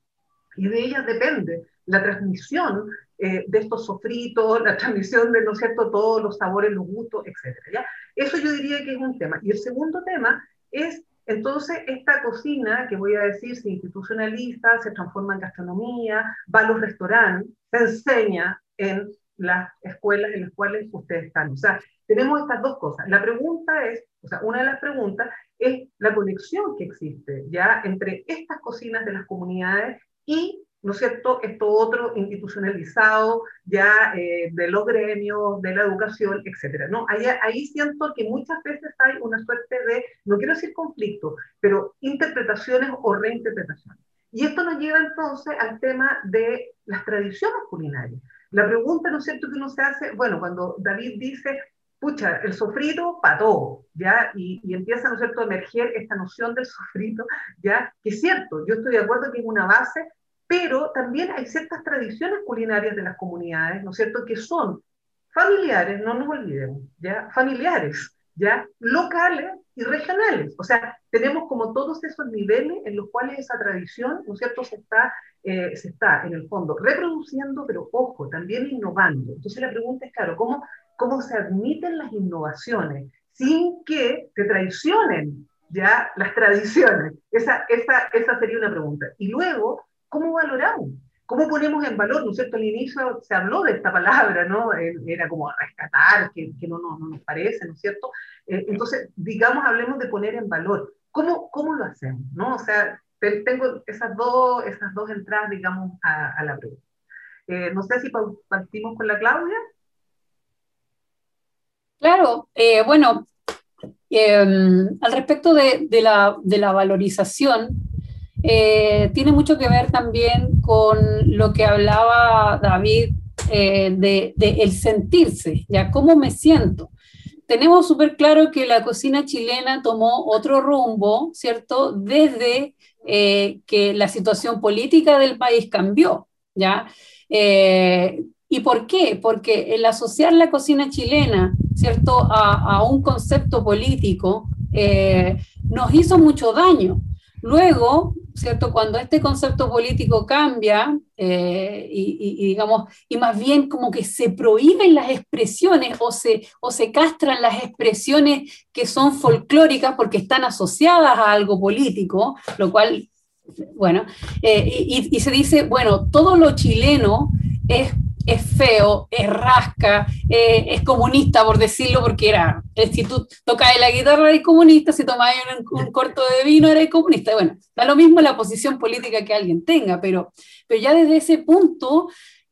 y de ellas depende la transmisión eh, de estos sofritos, la transmisión de, ¿no es cierto?, todos los sabores, los gustos, etc. ¿ya? Eso yo diría que es un tema. Y el segundo tema es, entonces, esta cocina, que voy a decir, se institucionaliza, se transforma en gastronomía, va a los restaurantes, se enseña en las escuelas en las cuales ustedes están. O sea, tenemos estas dos cosas. La pregunta es, o sea, una de las preguntas es la conexión que existe ya entre estas cocinas de las comunidades y, ¿no es cierto?, esto otro institucionalizado ya eh, de los gremios, de la educación, etcétera. ¿no? Ahí, ahí siento que muchas veces hay una suerte de, no quiero decir conflicto, pero interpretaciones o reinterpretaciones. Y esto nos lleva entonces al tema de las tradiciones culinarias. La pregunta, ¿no es cierto?, que uno se hace, bueno, cuando David dice, pucha, el sofrito para todo, ¿ya? Y, y, empieza, ¿no es cierto?, a emerger esta noción del sofrito, ¿ya? Que es cierto, yo estoy de acuerdo que es una base, pero también hay ciertas tradiciones culinarias de las comunidades, ¿no es cierto?, que son familiares, no nos olvidemos, ¿ya? Familiares, ¿ya? Locales y regionales. O sea, tenemos como todos esos niveles en los cuales esa tradición, ¿no es cierto?, se está, eh, se está en el fondo reproduciendo, pero ojo, también innovando. Entonces la pregunta es, claro, ¿cómo cómo se admiten las innovaciones sin que te traicionen ya las [laughs] tradiciones. Esa, esa, esa sería una pregunta. Y luego, ¿cómo valoramos? ¿Cómo ponemos en valor? ¿No es cierto? Al inicio se habló de esta palabra, ¿no? Eh, era como rescatar, que, que no, no, no, nos parece, ¿no es cierto? Eh, entonces, digamos, hablemos de poner en valor. ¿Cómo, cómo lo hacemos? ¿no? O sea, tengo esas dos, esas dos entradas, digamos, a, a la pregunta. Eh, no sé si partimos con la Claudia. Claro, eh, bueno, em, al respecto de, la, valorización, eh, tiene mucho que ver también con lo que hablaba David eh, de, el sentirse, ya cómo me siento. Tenemos súper claro que la cocina chilena tomó otro rumbo, ¿cierto? Desde que la situación política del país cambió, ¿ya? ¿Y por qué? Porque el asociar la cocina chilena, ¿cierto?, a, un concepto político eh, nos hizo mucho daño, Luego, ¿cierto? Cuando este concepto político cambia eh, y, digamos, y más bien como que se prohíben las expresiones o se, o se castran las expresiones que son folclóricas porque están asociadas a algo político, lo cual, bueno, eh, y, y se dice, bueno, todo lo chileno es es feo, es rasca, eh, es comunista, por decirlo, porque era, eh, si tú tocas la guitarra eres comunista, si tomas un, un, corto de vino eres comunista. Bueno, da lo mismo la posición política que alguien tenga, pero, pero ya desde ese punto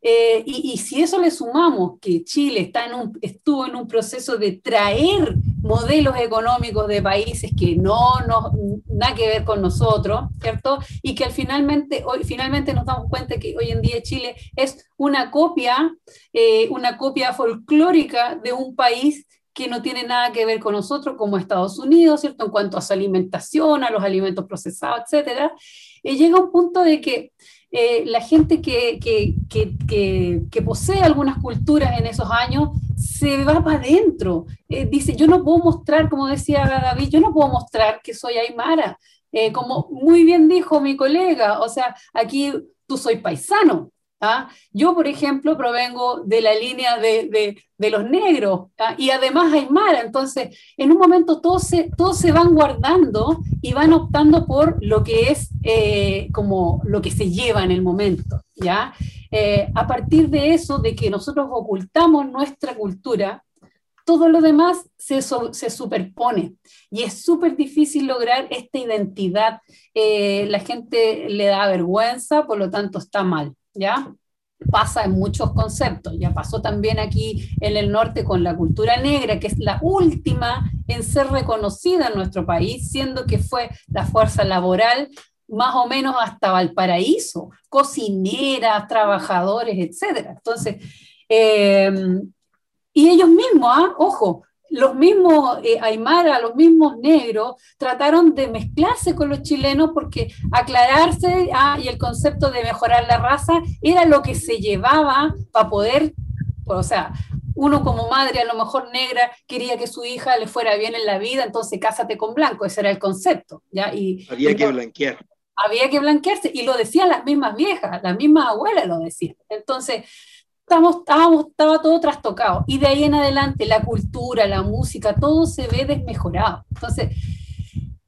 eh, y, si eso le sumamos que Chile está en un, estuvo en un proceso de traer modelos económicos de países que no, no nada que ver con nosotros, ¿cierto? Y que al finalmente, hoy, finalmente nos damos cuenta que hoy en día Chile es una copia, eh, una copia folclórica de un país que no tiene nada que ver con nosotros, como Estados Unidos, ¿cierto? En cuanto a su alimentación, a los alimentos procesados, etcétera. Y llega un punto de que eh, la gente que, que, posee algunas culturas en esos años se va para adentro. Eh, dice, yo no puedo mostrar, como decía David, yo no puedo mostrar que soy Aymara. Eh, como muy bien dijo mi colega, o sea, aquí tú soy paisano, ¿Ah? Yo, por ejemplo, provengo de la línea de, de, los negros ¿ah? y además Aymara, entonces en un momento todos se, todos se van guardando y van optando por lo que es eh, como lo que se lleva en el momento. ¿ya? Eh, a partir de eso, de que nosotros ocultamos nuestra cultura, todo lo demás se, se superpone y es súper difícil lograr esta identidad. Eh, la gente le da vergüenza, por lo tanto está mal. ¿Ya? Pasa en muchos conceptos, ya pasó también aquí en el norte con la cultura negra, que es la última en ser reconocida en nuestro país, siendo que fue la fuerza laboral más o menos hasta Valparaíso, cocineras, trabajadores, etc. Entonces, eh, y ellos mismos, ¿ah? ojo, los mismos eh, Aymara, los mismos negros, trataron de mezclarse con los chilenos porque aclararse ah, y el concepto de mejorar la raza era lo que se llevaba para poder, o sea, uno como madre a lo mejor negra quería que su hija le fuera bien en la vida, entonces cásate con blanco, ese era el concepto. ¿ya? Y, había que blanquear. Había que blanquearse, y lo decían las mismas viejas, las mismas abuelas lo decían. Entonces, estamos, estábamos, estaba todo trastocado. Y de ahí en adelante, la cultura, la música, todo se ve desmejorado. Entonces,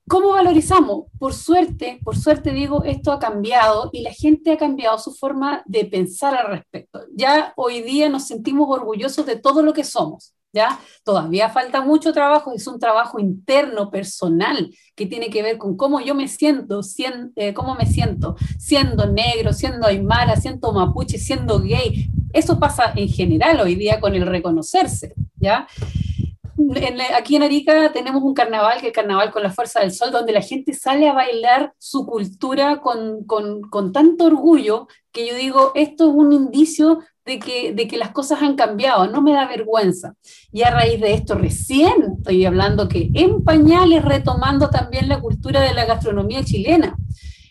¿cómo valorizamos? Por suerte, por suerte digo, esto ha cambiado y la gente ha cambiado su forma de pensar al respecto. Ya hoy día nos sentimos orgullosos de todo lo que somos. ¿Ya? Todavía falta mucho trabajo, es un trabajo interno, personal, que tiene que ver con cómo yo me siento, eh, cómo me siento, siendo negro, siendo aymara, siendo mapuche, siendo gay, eso pasa en general hoy día con el reconocerse, ¿ya? aquí en Arica tenemos un carnaval, que es el Carnaval con la Fuerza del Sol, donde la gente sale a bailar su cultura con, con, con tanto orgullo que yo digo, esto es un indicio de que, de que, las cosas han cambiado, no me da vergüenza. Y a raíz de esto, recién estoy hablando que en pañales retomando también la cultura de la gastronomía chilena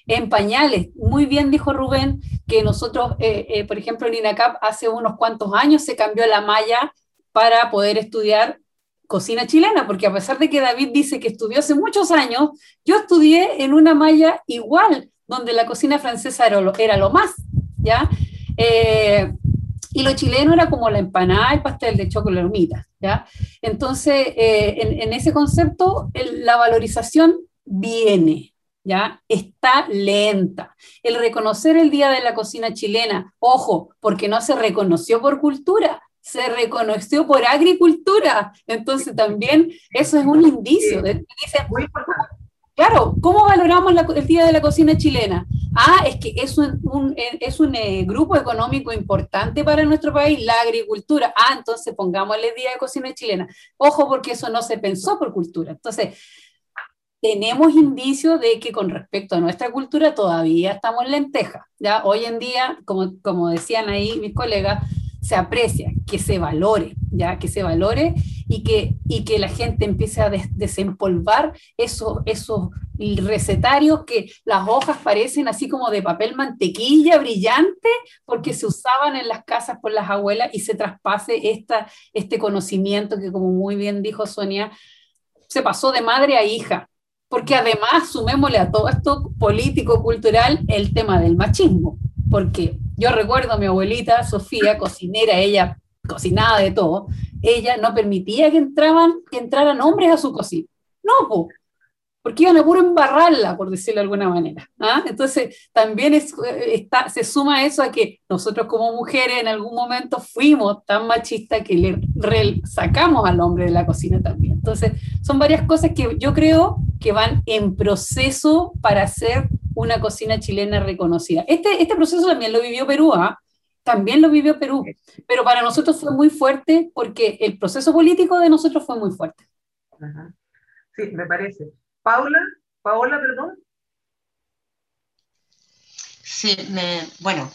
en pañales. Muy bien dijo Rubén que nosotros, eh, eh, por ejemplo, en INACAP hace unos cuantos años se cambió la malla para poder estudiar cocina chilena, porque a pesar de que David dice que estudió hace muchos años, yo estudié en una malla igual, donde la cocina francesa era lo, más, ¿ya? Eh, y lo chileno era como la empanada y pastel de chocolate, ¿ya? Entonces, en, en, ese concepto, la valorización viene, ¿ya? Está lenta. El reconocer el Día de la Cocina Chilena, ojo, porque no se reconoció por cultura, se reconoció por agricultura. Entonces también eso es un indicio. De, claro, ¿cómo valoramos el Día de la Cocina Chilena? Ah, es que es un, es un eh, grupo económico importante para nuestro país, la agricultura. Ah, entonces pongámosle Día de Cocina Chilena. Ojo, porque eso no se pensó por cultura. Entonces, tenemos indicios de que con respecto a nuestra cultura todavía estamos en lentejas. ¿ya? Hoy en día, como, como decían ahí mis colegas, se aprecia, que se valore, ya que se valore y que, y que la gente empiece a desempolvar esos, esos recetarios que las hojas parecen así como de papel mantequilla brillante porque se usaban en las casas por las abuelas y se traspase esta, este conocimiento que como muy bien dijo Sonia, se pasó de madre a hija, Porque además sumémosle a todo esto político, cultural, el tema del machismo. Porque yo recuerdo a mi abuelita Sofía, cocinera, ella cocinaba de todo, ella no permitía que entraban, que entraran hombres a su cocina. No, porque iban a puro embarrarla, por decirlo de alguna manera. ¿ah? Entonces, también es, está, se suma eso a que nosotros como mujeres en algún momento fuimos tan machistas que le sacamos al hombre de la cocina también. Entonces, son varias cosas que yo creo que van en proceso para hacer una cocina chilena reconocida. Este, este proceso también lo vivió Perú, ¿ah? también lo vivió Perú, pero para nosotros fue muy fuerte porque el proceso político de nosotros fue muy fuerte. Sí, me parece. Paula, Paola, perdón. Sí, me, bueno,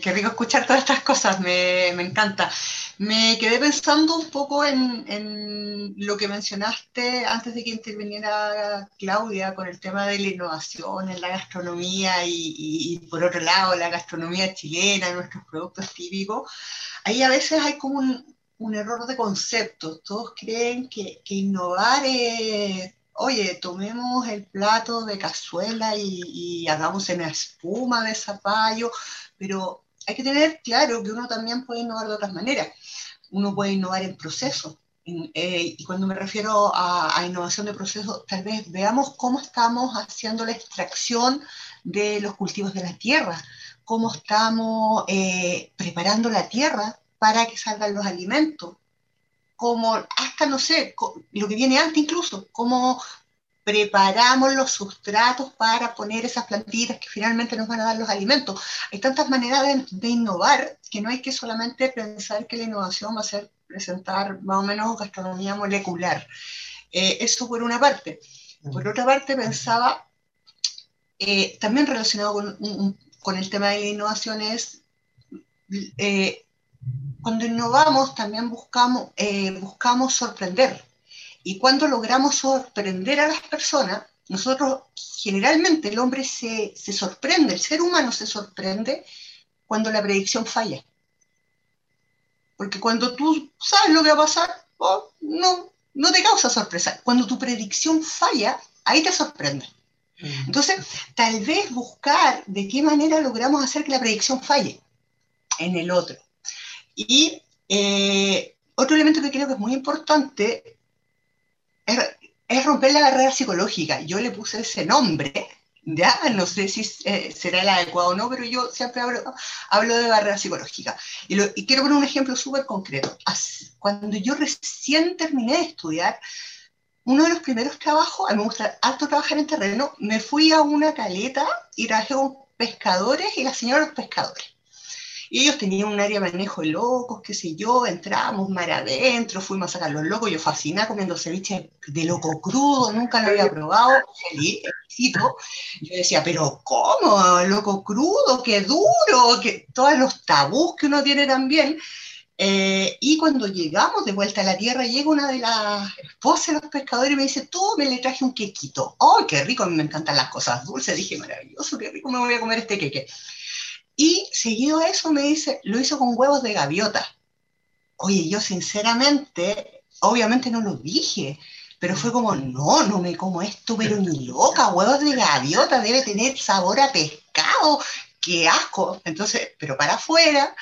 qué, rico escuchar todas estas cosas, me, encanta. Me quedé pensando un poco en, lo que mencionaste antes de que interviniera Claudia con el tema de la innovación en la gastronomía y, por otro lado la gastronomía chilena, nuestros productos típicos. Ahí a veces hay como un, un error de conceptos. Todos creen que, innovar es, oye, tomemos el plato de cazuela y, hagamos en espuma de zapallo, pero hay que tener claro que uno también puede innovar de otras maneras. Uno puede innovar en procesos. Eh, y cuando me refiero a, innovación de procesos, tal vez veamos cómo estamos haciendo la extracción de los cultivos de la tierra, cómo estamos eh, preparando la tierra para que salgan los alimentos, como hasta, no sé, lo que viene antes incluso, cómo preparamos los sustratos para poner esas plantitas que finalmente nos van a dar los alimentos. Hay tantas maneras de, innovar que no hay que solamente pensar que la innovación va a ser presentar más o menos gastronomía molecular. Eh, eso por una parte. Por otra parte, pensaba, eh, también relacionado con, el tema de la innovación, es eh, cuando innovamos también buscamos, buscamos sorprender. Y cuando logramos sorprender a las personas, nosotros generalmente el hombre se, sorprende, el ser humano se sorprende cuando la predicción falla. Porque cuando tú sabes lo que va a pasar, oh, no, no te causa sorpresa. Cuando tu predicción falla, ahí te sorprende. Mm. Entonces, tal vez buscar de qué manera logramos hacer que la predicción falle en el otro. Y eh, otro elemento que creo que es muy importante es, romper la barrera psicológica. Yo le puse ese nombre, ya no sé si eh, será el adecuado o no, pero yo siempre hablo, de barrera psicológica. Y, y, quiero poner un ejemplo súper concreto. Cuando yo recién terminé de estudiar, uno de los primeros trabajos, a mí me gusta harto trabajar en terreno, me fui a una caleta y trabajé con pescadores y la señora de los pescadores. Y ellos tenían un área de manejo de locos, qué sé yo, entramos mar adentro, fuimos a sacar los locos, yo fascinada comiendo ceviche de loco crudo, nunca lo había probado, feliz, exquisito. Yo decía, pero ¿cómo? Loco crudo, qué duro, que todos los tabús que uno tiene también. Eh, y cuando llegamos de vuelta a la tierra, llega una de las esposas de los pescadores y me dice, tú me le traje un quequito. ¡Ay, qué rico! Me encantan las cosas dulces. Dije, maravilloso, qué rico me voy a comer este queque. Y seguido eso me dice, lo hizo con huevos de gaviota. Oye, yo sinceramente, obviamente no lo dije, pero fue como, no, no me como esto, pero ni loca, huevos de gaviota, debe tener sabor a pescado, qué asco. Entonces, pero para afuera,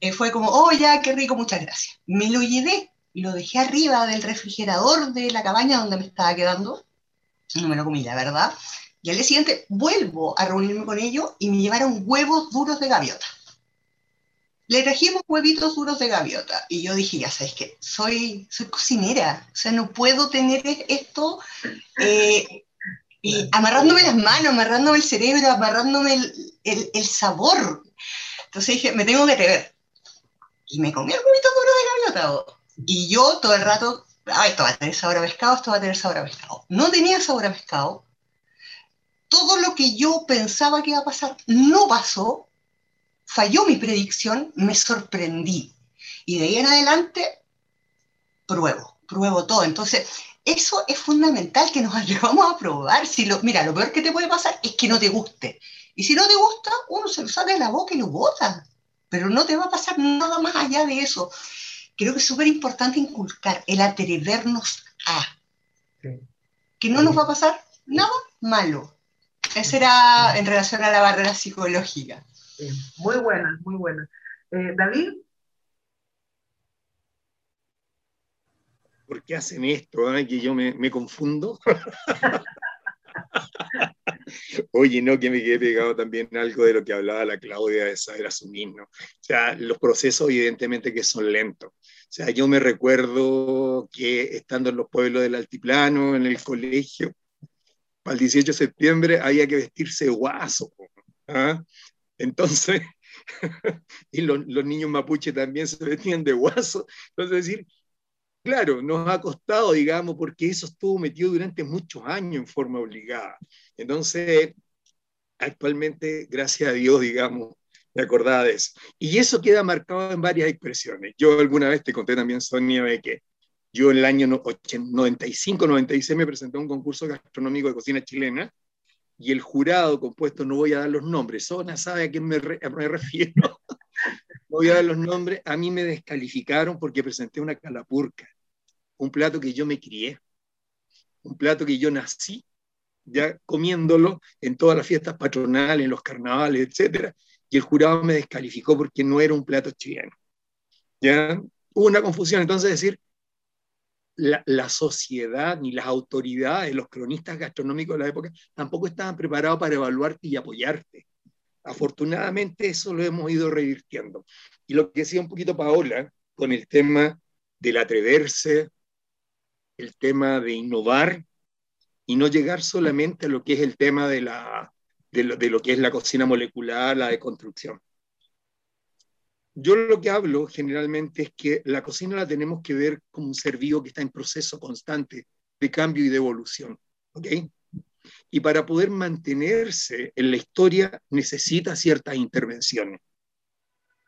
eh, fue como, oh, ya, qué rico, muchas gracias. Me lo llevé, lo dejé arriba del refrigerador de la cabaña donde me estaba quedando, no me lo comí, la verdad, y al día siguiente vuelvo a reunirme con ellos y me llevaron huevos duros de gaviota. Le trajimos huevitos duros de gaviota. Y yo dije, ya sabes que soy, soy cocinera. O sea, no puedo tener esto eh, y amarrándome las manos, amarrándome el cerebro, amarrándome el, el, sabor. Entonces dije, me tengo que atrever. Y me comí el huevito duro de gaviota. Y yo todo el rato, ay, esto va a tener sabor a pescado, esto va a tener sabor a pescado. No tenía sabor a pescado, todo lo que yo pensaba que iba a pasar no pasó, falló mi predicción, me sorprendí. Y de ahí en adelante, pruebo, pruebo todo. Entonces, eso es fundamental que nos [laughs] atrevamos a probar. Si lo, mira, lo peor que te puede pasar es que no te guste. Y si no te gusta, uno se lo saca de la boca y lo bota. Pero no te va a pasar nada más allá de eso. Creo que es súper importante inculcar el atrevernos a Que no nos va a pasar nada malo. Ese era en relación a la barrera psicológica. Muy buena, muy buena. Eh, David. ¿Por qué hacen esto? Que yo me, me confundo. [laughs] Oye, no, que me quedé pegado también algo de lo que hablaba la Claudia de saber asumir, ¿no? O sea, los procesos evidentemente que son lentos. O sea, yo me recuerdo que estando en los pueblos del altiplano, en el colegio, para el 18 de septiembre había que vestirse guaso. ¿ah? Entonces, [laughs] y los, niños mapuche también se vestían de guaso. Entonces, decir, claro, nos ha costado, digamos, porque eso estuvo metido durante muchos años en forma obligada. Entonces, actualmente, gracias a Dios, digamos, me acordaba de eso. Y eso queda marcado en varias expresiones. Yo alguna vez te conté también, Sonia, de que yo en el año 95, 96 me presenté a un concurso gastronómico de cocina chilena y el jurado compuesto, no voy a dar los nombres, Zona sabe a quién me, me refiero, [laughs] no voy a dar los nombres, a mí me descalificaron porque presenté una calapurca, un plato que yo me crié, un plato que yo nací ya comiéndolo en todas las fiestas patronales, en los carnavales, etc. Y el jurado me descalificó porque no era un plato chileno. ¿Ya? Hubo una confusión. Entonces, decir, la, sociedad ni las autoridades, los cronistas gastronómicos de la época, tampoco estaban preparados para evaluarte y apoyarte. Afortunadamente eso lo hemos ido revirtiendo. Y lo que decía un poquito Paola con el tema del atreverse, el tema de innovar y no llegar solamente a lo que es el tema de, la, de, lo, de lo que es la cocina molecular, la de construcción. Yo lo que hablo generalmente es que la cocina la tenemos que ver como un ser vivo que está en proceso constante de cambio y de evolución. ¿ok? Y para poder mantenerse en la historia necesita ciertas intervenciones.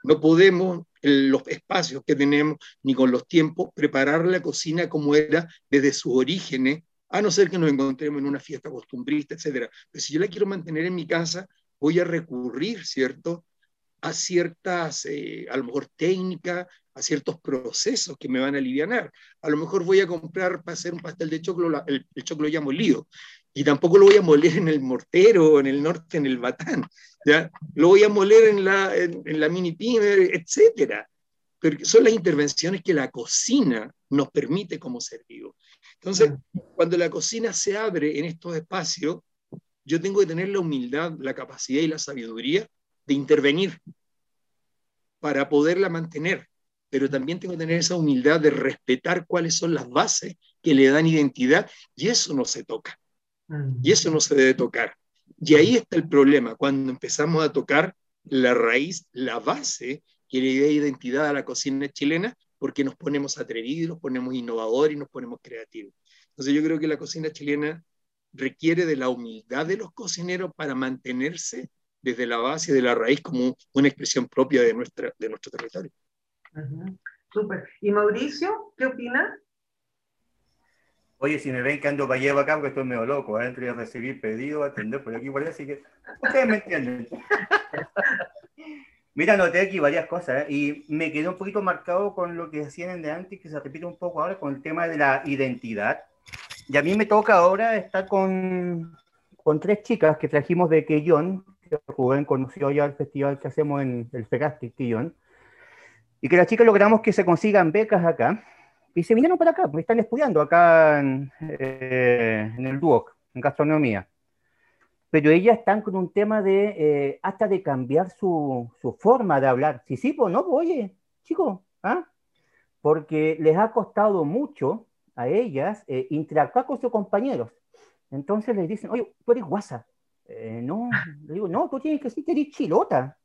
No podemos, en los espacios que tenemos, ni con los tiempos, preparar la cocina como era desde sus orígenes, a no ser que nos encontremos en una fiesta costumbrista, etc. Pero si yo la quiero mantener en mi casa, voy a recurrir, ¿cierto?, a ciertas, eh, a lo mejor técnicas, a ciertos procesos que me van a aliviar. A lo mejor voy a comprar para hacer un pastel de choclo, el, el choclo ya molido, y tampoco lo voy a moler en el mortero, en el norte, en el batán, ¿ya? Lo voy a moler en la, en, la mini pyme, etcétera. Pero son las intervenciones que la cocina nos permite como ser vivo. Entonces, cuando la cocina se abre en estos espacios, yo tengo que tener la humildad, la capacidad y la sabiduría de intervenir para poderla mantener, pero también tengo que tener esa humildad de respetar cuáles son las bases que le dan identidad y eso no se toca. Y eso no se debe tocar. Y ahí está el problema, cuando empezamos a tocar la raíz, la base que le da identidad a la cocina chilena, porque nos ponemos atrevidos, nos ponemos innovadores y nos ponemos creativos. Entonces yo creo que la cocina chilena requiere de la humildad de los cocineros para mantenerse desde la base de la raíz como una expresión propia de, nuestra, de nuestro territorio. Súper. ¿Y Mauricio, qué opina? Oye, si me ven que ando para allá acá, porque estoy medio loco, ¿eh? a recibir pedidos, atender por aquí por allá, así que ustedes me entienden. [laughs] Mira, noté aquí varias cosas ¿eh? y me quedé un poquito marcado con lo que decían de antes, que se repite un poco ahora con el tema de la identidad. Y a mí me toca ahora estar con, con tres chicas que trajimos de Quellón, Rubén conoció ya el festival que hacemos en el FEGASTI, Quillón, y que las chicas logramos que se consigan becas acá, y se vinieron para acá, porque están estudiando acá en, eh, en el DUOC, en gastronomía. Pero ellas están con un tema de eh, hasta de cambiar su, su, forma de hablar. Sí, sí, pues no, pues, oye, chicos, ¿ah? porque les ha costado mucho a ellas eh, interactuar con sus compañeros. Entonces les dicen, oye, tú eres guasa, eh, no, le digo, no, tú tienes que decir que eres chilota,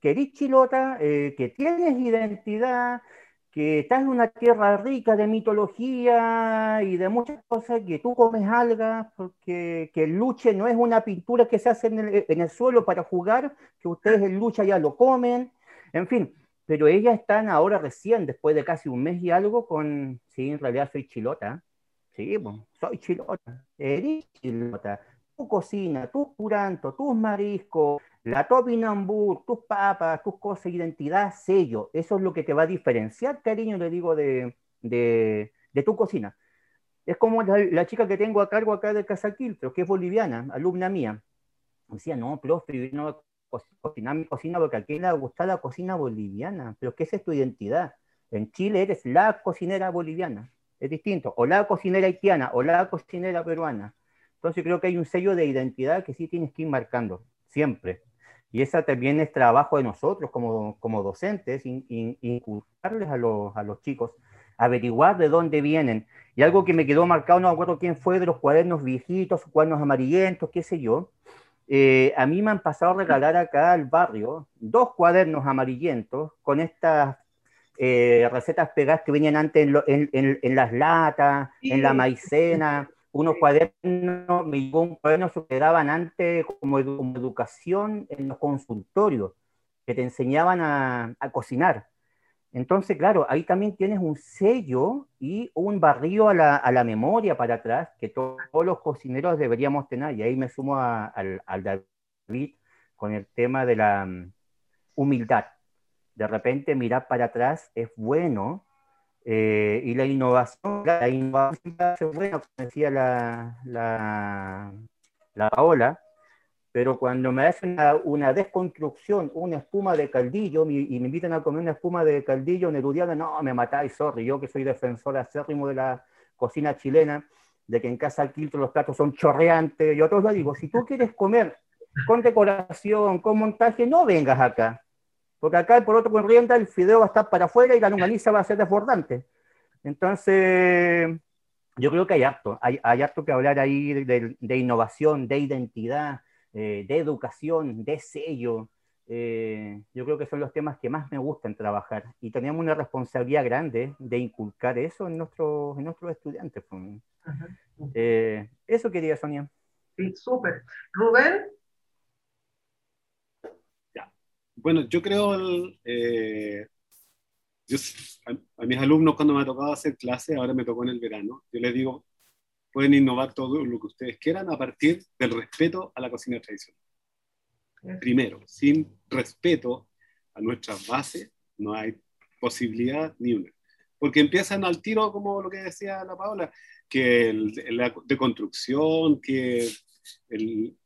que eres chilota, eh, que tienes identidad, que estás en una tierra rica de mitología y de muchas cosas, que tú comes algas, porque que el luche no es una pintura que se hace en el, en el suelo para jugar, que ustedes el lucha ya lo comen, en fin, pero ellas están ahora recién, después de casi un mes y algo, con, sí, en realidad soy chilota, sí, soy chilota, eres chilota, cocina, tus curantos, tus mariscos, la topinambur, tus papas, tus cosas, identidad, sello. Eso es lo que te va a diferenciar, cariño, le digo, de, de, tu cocina. Es como la, chica que tengo a cargo acá de Casa Quiltro, que es boliviana, alumna mía. decía, no, profe, yo no cocinar mi cocina porque aquí le gusta la cocina boliviana. Pero ¿qué es tu identidad? En Chile eres la cocinera boliviana. Es distinto. O la cocinera haitiana o la cocinera peruana. Entonces creo que hay un sello de identidad que sí tienes que ir marcando, siempre. Y esa también es trabajo de nosotros como, como docentes, inculcarles a los, a los chicos, averiguar de dónde vienen. Y algo que me quedó marcado, no me acuerdo quién fue, de los cuadernos viejitos, cuadernos amarillentos, qué sé yo. Eh, a mí me han pasado a regalar acá al barrio dos cuadernos amarillentos con estas eh, recetas pegadas que venían antes en, las latas, en la maicena unos cuadernos, me llegó un cuaderno que daban antes como, educación en los consultorios, que te enseñaban a, cocinar. Entonces, claro, ahí también tienes un sello y un barrio a la, memoria para atrás que todos los cocineros deberíamos tener. Y ahí me sumo al, al David con el tema de la mm, humildad. De repente mirar para atrás es bueno eh, y la innovación, la innovación es buena, como decía la, la, la ola, pero cuando me hacen una, una, desconstrucción, una espuma de caldillo, y me invitan a comer una espuma de caldillo nerudiana, no, me matáis, sorry, yo que soy defensor acérrimo de la cocina chilena, de que en casa al quiltro los platos son chorreantes, y otros lo digo, si tú quieres comer con decoración, con montaje, no vengas acá. Porque acá, por otro corriente, el fideo va a estar para afuera y la longaniza va a ser desbordante. Entonces, yo creo que hay harto, hay, hay harto que hablar ahí de, innovación, de identidad, eh, de educación, de sello. Eh, yo creo que son los temas que más me gustan trabajar y tenemos una responsabilidad grande de inculcar eso en, nuestros en nuestros estudiantes. Pues. Eh, eso quería, Sonia. Sí, súper. Rubén, Bueno, yo creo, eh, a, mis alumnos cuando me ha tocado hacer clases, ahora me tocó en el verano, yo les digo, pueden innovar todo lo que ustedes quieran a partir del respeto a la cocina tradicional. Primero, sin respeto a nuestras bases, no hay posibilidad ni una. Porque empiezan al tiro, como lo que decía la Paola, que la deconstrucción, que el,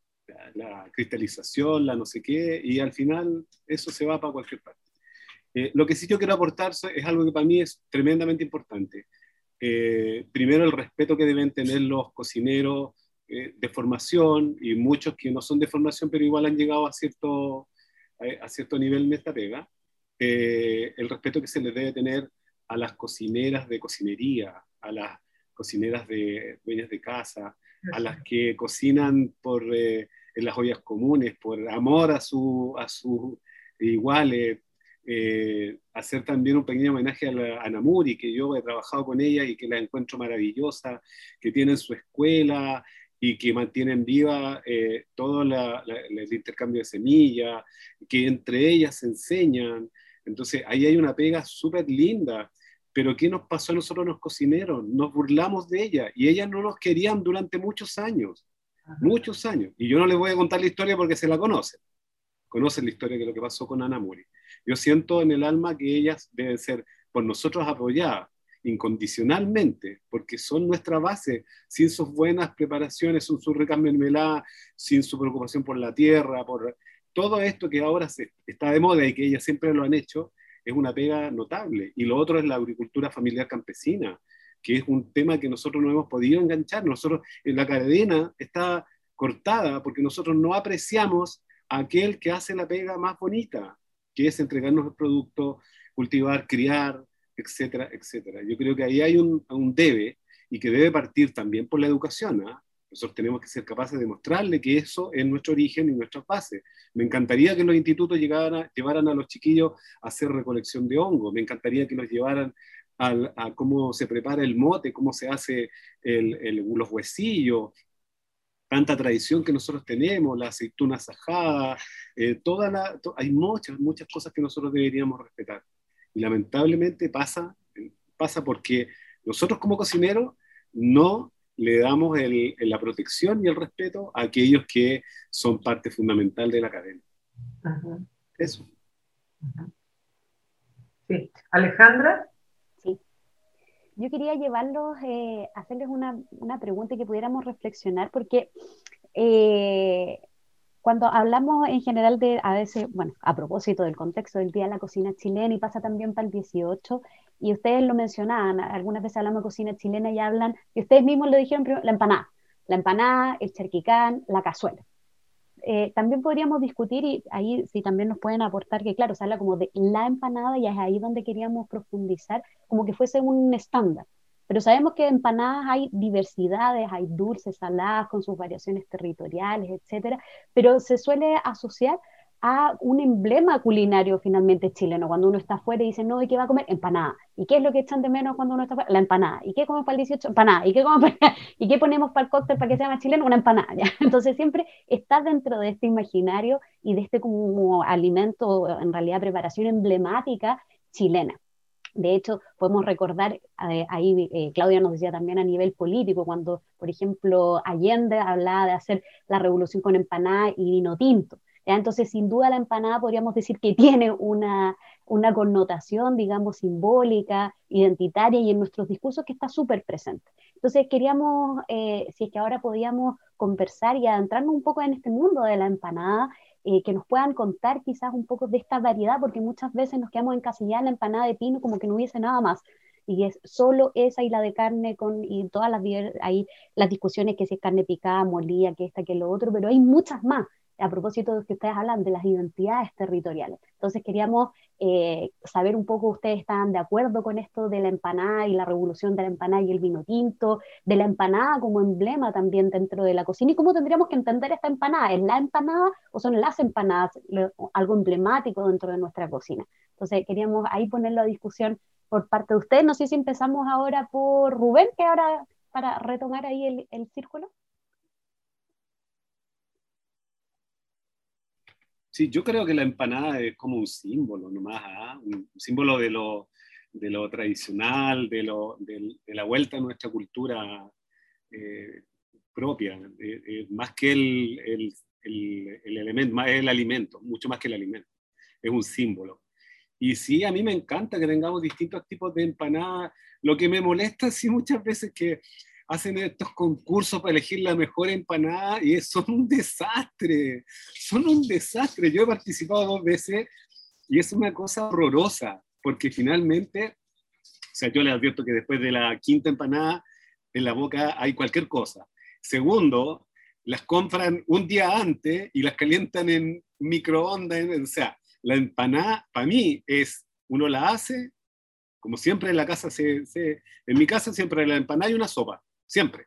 la, cristalización, la no sé qué, y al final eso se va para cualquier parte. Eh, lo que sí yo quiero aportar es algo que para mí es tremendamente importante. Eh, primero, el respeto que deben tener los cocineros eh, de formación y muchos que no son de formación, pero igual han llegado a cierto, a, cierto nivel en el respeto que se les debe tener a las cocineras de cocinería, a las cocineras de dueñas de casa, a las que cocinan por, eh, en las ollas comunes, por amor a sus a su iguales, eh, hacer también un pequeño homenaje a, la, Namuri, que yo he trabajado con ella y que la encuentro maravillosa, que tienen su escuela y que mantienen viva eh, todo el intercambio de semillas, que entre ellas se enseñan. Entonces, ahí hay una pega súper linda pero ¿qué nos pasó a nosotros los cocineros? Nos burlamos de ella y ellas no nos querían durante muchos años, muchos años. Y yo no les voy a contar la historia porque se la conocen. Conocen la historia de lo que pasó con Ana Muri. Yo siento en el alma que ellas deben ser por nosotros apoyadas incondicionalmente, porque son nuestra base, sin sus buenas preparaciones, sin su rica mermelada, sin su preocupación por la tierra, por todo esto que ahora se, está de moda y que ellas siempre lo han hecho, es una pega notable. Y lo otro es la agricultura familiar campesina, que es un tema que nosotros no hemos podido enganchar. Nosotros, la cadena está cortada porque nosotros no apreciamos a aquel que hace la pega más bonita, que es entregarnos el producto, cultivar, criar, etcétera, etcétera. Yo creo que ahí hay un, un debe y que debe partir también por la educación. ¿ah? Nosotros tenemos que ser capaces de mostrarle que eso es nuestro origen y nuestra base. Me encantaría que los institutos llegaran llevaran a los chiquillos a hacer recolección de hongo. Me encantaría que los llevaran a cómo se prepara el mote, cómo se hace el, los huesillos, tanta tradición que nosotros tenemos, la aceituna sajada, eh, toda la, hay muchas, muchas cosas que nosotros deberíamos respetar. Y lamentablemente pasa, pasa porque nosotros como cocineros no le damos la protección y el respeto a aquellos que son parte fundamental de la cadena. Eso. Sí. Alejandra. Sí. yo quería llevarlos, eh, hacerles una, una, pregunta y que pudiéramos reflexionar, porque eh, cuando hablamos en general de, a veces, bueno, a propósito del contexto del Día de la Cocina Chilena y pasa también para el 18, y ustedes lo mencionaban, algunas veces hablamos de cocina chilena y hablan, y ustedes mismos lo dijeron, la empanada, la empanada, el charquicán, la cazuela. Eh, también podríamos discutir, y ahí sí también nos pueden aportar, que claro, se habla como de la empanada y es ahí donde queríamos profundizar, como que fuese un estándar. Pero sabemos que empanadas hay diversidades, hay dulces, saladas, con sus variaciones territoriales, etcétera, pero se suele asociar a un emblema culinario finalmente chileno. Cuando uno está afuera y dice, no, ¿y qué va a comer? Empanada. ¿Y qué es lo que echan de menos cuando uno está afuera? La empanada. ¿Y qué comemos para el 18? Empanada. ¿Y qué, ¿Y qué ponemos para el cóctel para que sea más chileno? Una empanada. [laughs] Entonces siempre está dentro de este imaginario y de este como alimento, en realidad preparación emblemática chilena. De hecho, podemos recordar, eh, ahí eh, Claudia nos decía también a nivel político, cuando, por ejemplo, Allende hablaba de hacer la revolución con empanada y vino tinto. Entonces, sin duda la empanada podríamos decir que tiene una, una connotación, digamos, simbólica, identitaria y en nuestros discursos que está súper presente. Entonces, queríamos, eh, si es que ahora podíamos conversar y adentrarnos un poco en este mundo de la empanada, eh, que nos puedan contar quizás un poco de esta variedad, porque muchas veces nos quedamos encasillados en la empanada de pino como que no hubiese nada más y es solo esa y la de carne con y todas las hay las discusiones que si es carne picada, molida, que esta, que lo otro, pero hay muchas más a propósito de que ustedes hablan de las identidades territoriales. Entonces queríamos eh, saber un poco, ustedes están de acuerdo con esto de la empanada y la revolución de la empanada y el vino tinto, de la empanada como emblema también dentro de la cocina y cómo tendríamos que entender esta empanada. ¿Es la empanada o son las empanadas algo emblemático dentro de nuestra cocina? Entonces queríamos ahí ponerlo a discusión por parte de ustedes. No sé si empezamos ahora por Rubén, que ahora para retomar ahí el círculo. Sí, yo creo que la empanada es como un símbolo nomás, ¿ah? un símbolo de lo, de lo tradicional, de, lo, de, la vuelta a nuestra cultura eh, propia, más que el, el, el, elemento, más el alimento, mucho más que el alimento, es un símbolo. Y sí, a mí me encanta que tengamos distintos tipos de empanadas. Lo que me molesta sí muchas veces que hacen estos concursos para elegir la mejor empanada y son un desastre, son un desastre. Yo he participado dos veces y es una cosa horrorosa, porque finalmente, o sea, yo les advierto que después de la quinta empanada, en la boca hay cualquier cosa. Segundo, las compran un día antes y las calientan en microondas, o sea, la empanada para mí es, uno la hace, como siempre en la casa, se, en mi casa siempre la empanada y una sopa siempre.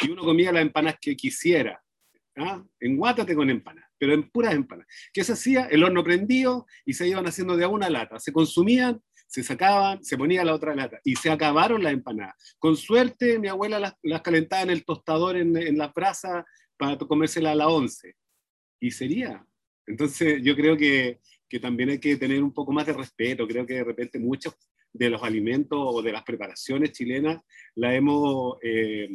Y uno comía las empanadas que quisiera. ¿ah? En Guátate con empanadas, pero en puras empanadas. ¿Qué se hacía? El horno prendido y se iban haciendo de a una lata. Se consumían, se sacaban, se ponía la otra lata y se acabaron las empanadas. Con suerte, mi abuela las, las calentaba en el tostador, en, en la brasa, para comérselas a las 11. Y sería. Entonces, yo creo que, que también hay que tener un poco más de respeto. Creo que de repente muchos de los alimentos o de las preparaciones chilenas la hemos eh,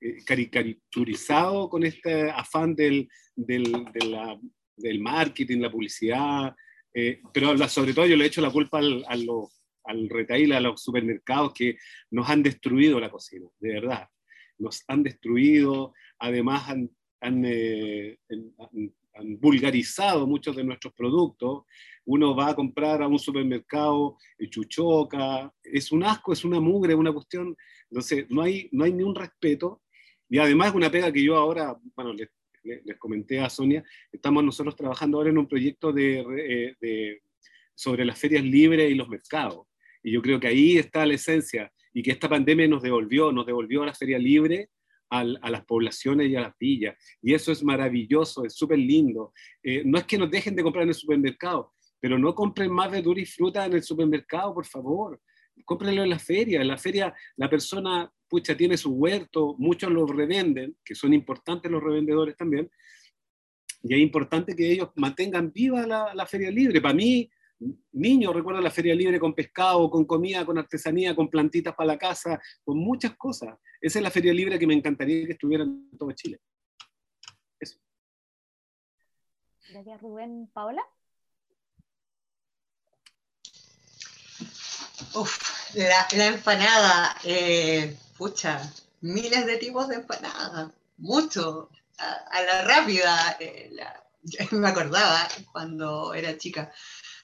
eh, caricaturizado con este afán del, del, del marketing, la publicidad, eh, pero sobre todo yo le he hecho la culpa al, al retail, a los supermercados que nos han destruido la cocina, de verdad. Nos han destruido, además han, han vulgarizado muchos de nuestros productos uno va a comprar a un supermercado chuchoca, es un asco, es una mugre, una cuestión, entonces no hay, no hay ni un respeto, y además una pega que yo ahora, bueno, les, comenté a Sonia, estamos nosotros trabajando ahora en un proyecto eh, de, sobre las ferias libres y los mercados, y yo creo que ahí está la esencia, y que esta pandemia nos devolvió, nos devolvió a la feria libre, a, las poblaciones y a las villas. Y eso es maravilloso, es súper lindo. Eh, no es que nos dejen de comprar en el supermercado, pero no compren más verdura y fruta en el supermercado, por favor. Cómprenlo en la feria. En la feria la persona, pucha, tiene su huerto, muchos lo revenden, que son importantes los revendedores también, y es importante que ellos mantengan viva la, feria libre. Para mí, niño, recuerdo la feria libre con pescado, con comida, con artesanía, con plantitas para la casa, con muchas cosas. Esa es la feria libre que me encantaría que estuviera en todo Chile. Gracias, Rubén. Paola. Uf, La, empanada, eh, pucha, miles de tipos de empanada, mucho, a, la rápida. Eh, [laughs] me acordaba cuando era chica,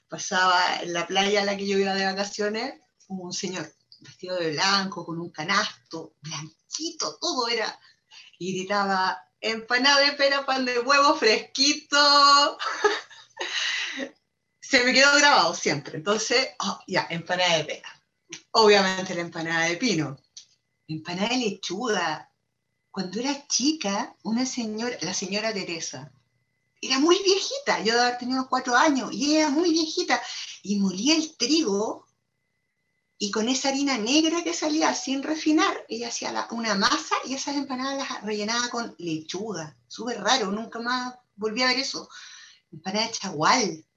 pasaba en la playa a la que yo iba de vacaciones, un señor vestido de blanco, con un canasto, blanquito, todo era, y gritaba, empanada de pera, pan de huevo fresquito. [laughs] Se me quedó grabado siempre. Entonces, oh, ya, empanada de pera. Obviamente la empanada de pino. Empanada de lechuga. Cuando era chica, una señora, la señora Teresa, era muy viejita, yo de haber tenido cuatro años, y era muy viejita, y molía el trigo, y con esa harina negra que salía sin refinar, ella hacía una masa y esas empanadas las rellenaba con lechuga, súper raro, nunca más volví a ver eso. Empanada de chagual,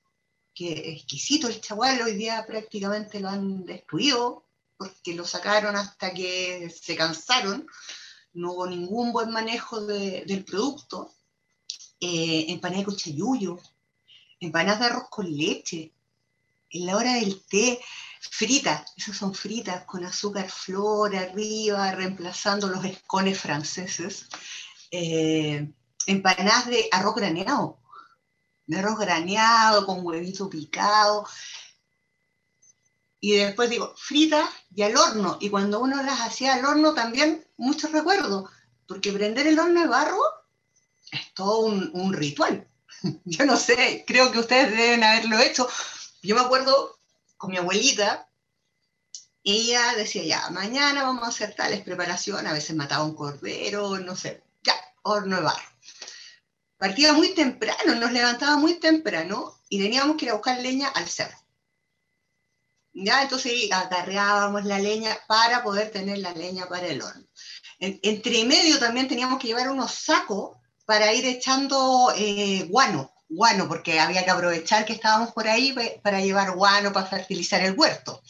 que exquisito el chagual, hoy día prácticamente lo han destruido, porque lo sacaron hasta que se cansaron, no hubo ningún buen manejo del producto. Eh, empanada de cochayuyo, empanadas de arroz con leche, en la hora del té, fritas, esas son fritas con azúcar flor arriba, reemplazando los escones franceses. Eh, empanadas de arroz graneado, de arroz graneado con huevito picado. Y después digo, fritas y al horno. Y cuando uno las hacía al horno también, muchos recuerdos, porque prender el horno de barro es todo un, un ritual. [laughs] Yo no sé, creo que ustedes deben haberlo hecho. Yo me acuerdo con mi abuelita, ella decía, ya, mañana vamos a hacer tales preparaciones, a veces mataba un cordero, no sé, ya, horno de barro. Partía muy temprano, nos levantaba muy temprano y teníamos que ir a buscar leña al cerro. Ya, entonces agarreábamos la leña para poder tener la leña para el horno. entre medio también teníamos que llevar unos sacos para ir echando eh, guano, guano, porque había que aprovechar que estábamos por ahí para llevar guano para fertilizar el huerto.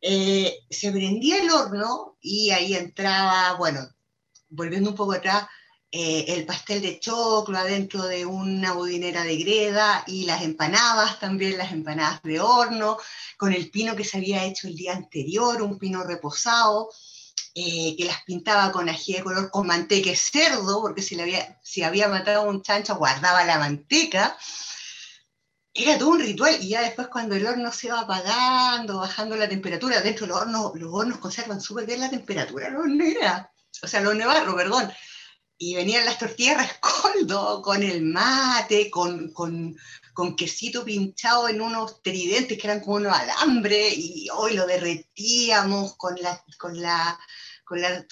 Eh, se prendía el horno y ahí entraba, bueno, volviendo un poco atrás, eh, el pastel de choclo adentro de una budinera de greda y las empanadas también, las empanadas de horno, con el pino que se había hecho el día anterior, un pino reposado. Eh, que las pintaba con ají de color con manteca de cerdo, porque si, le había, había matado a un chancho guardaba la manteca. Era todo un ritual y ya después cuando el horno se va apagando, bajando la temperatura, dentro del horno, los hornos conservan súper bien la temperatura, los o sea, los nevarro, perdón. Y venían las tortillas rescoldo con el mate, con, con, con quesito pinchado en unos tridentes que eran como unos alambre y hoy lo derretíamos con la, con la, con la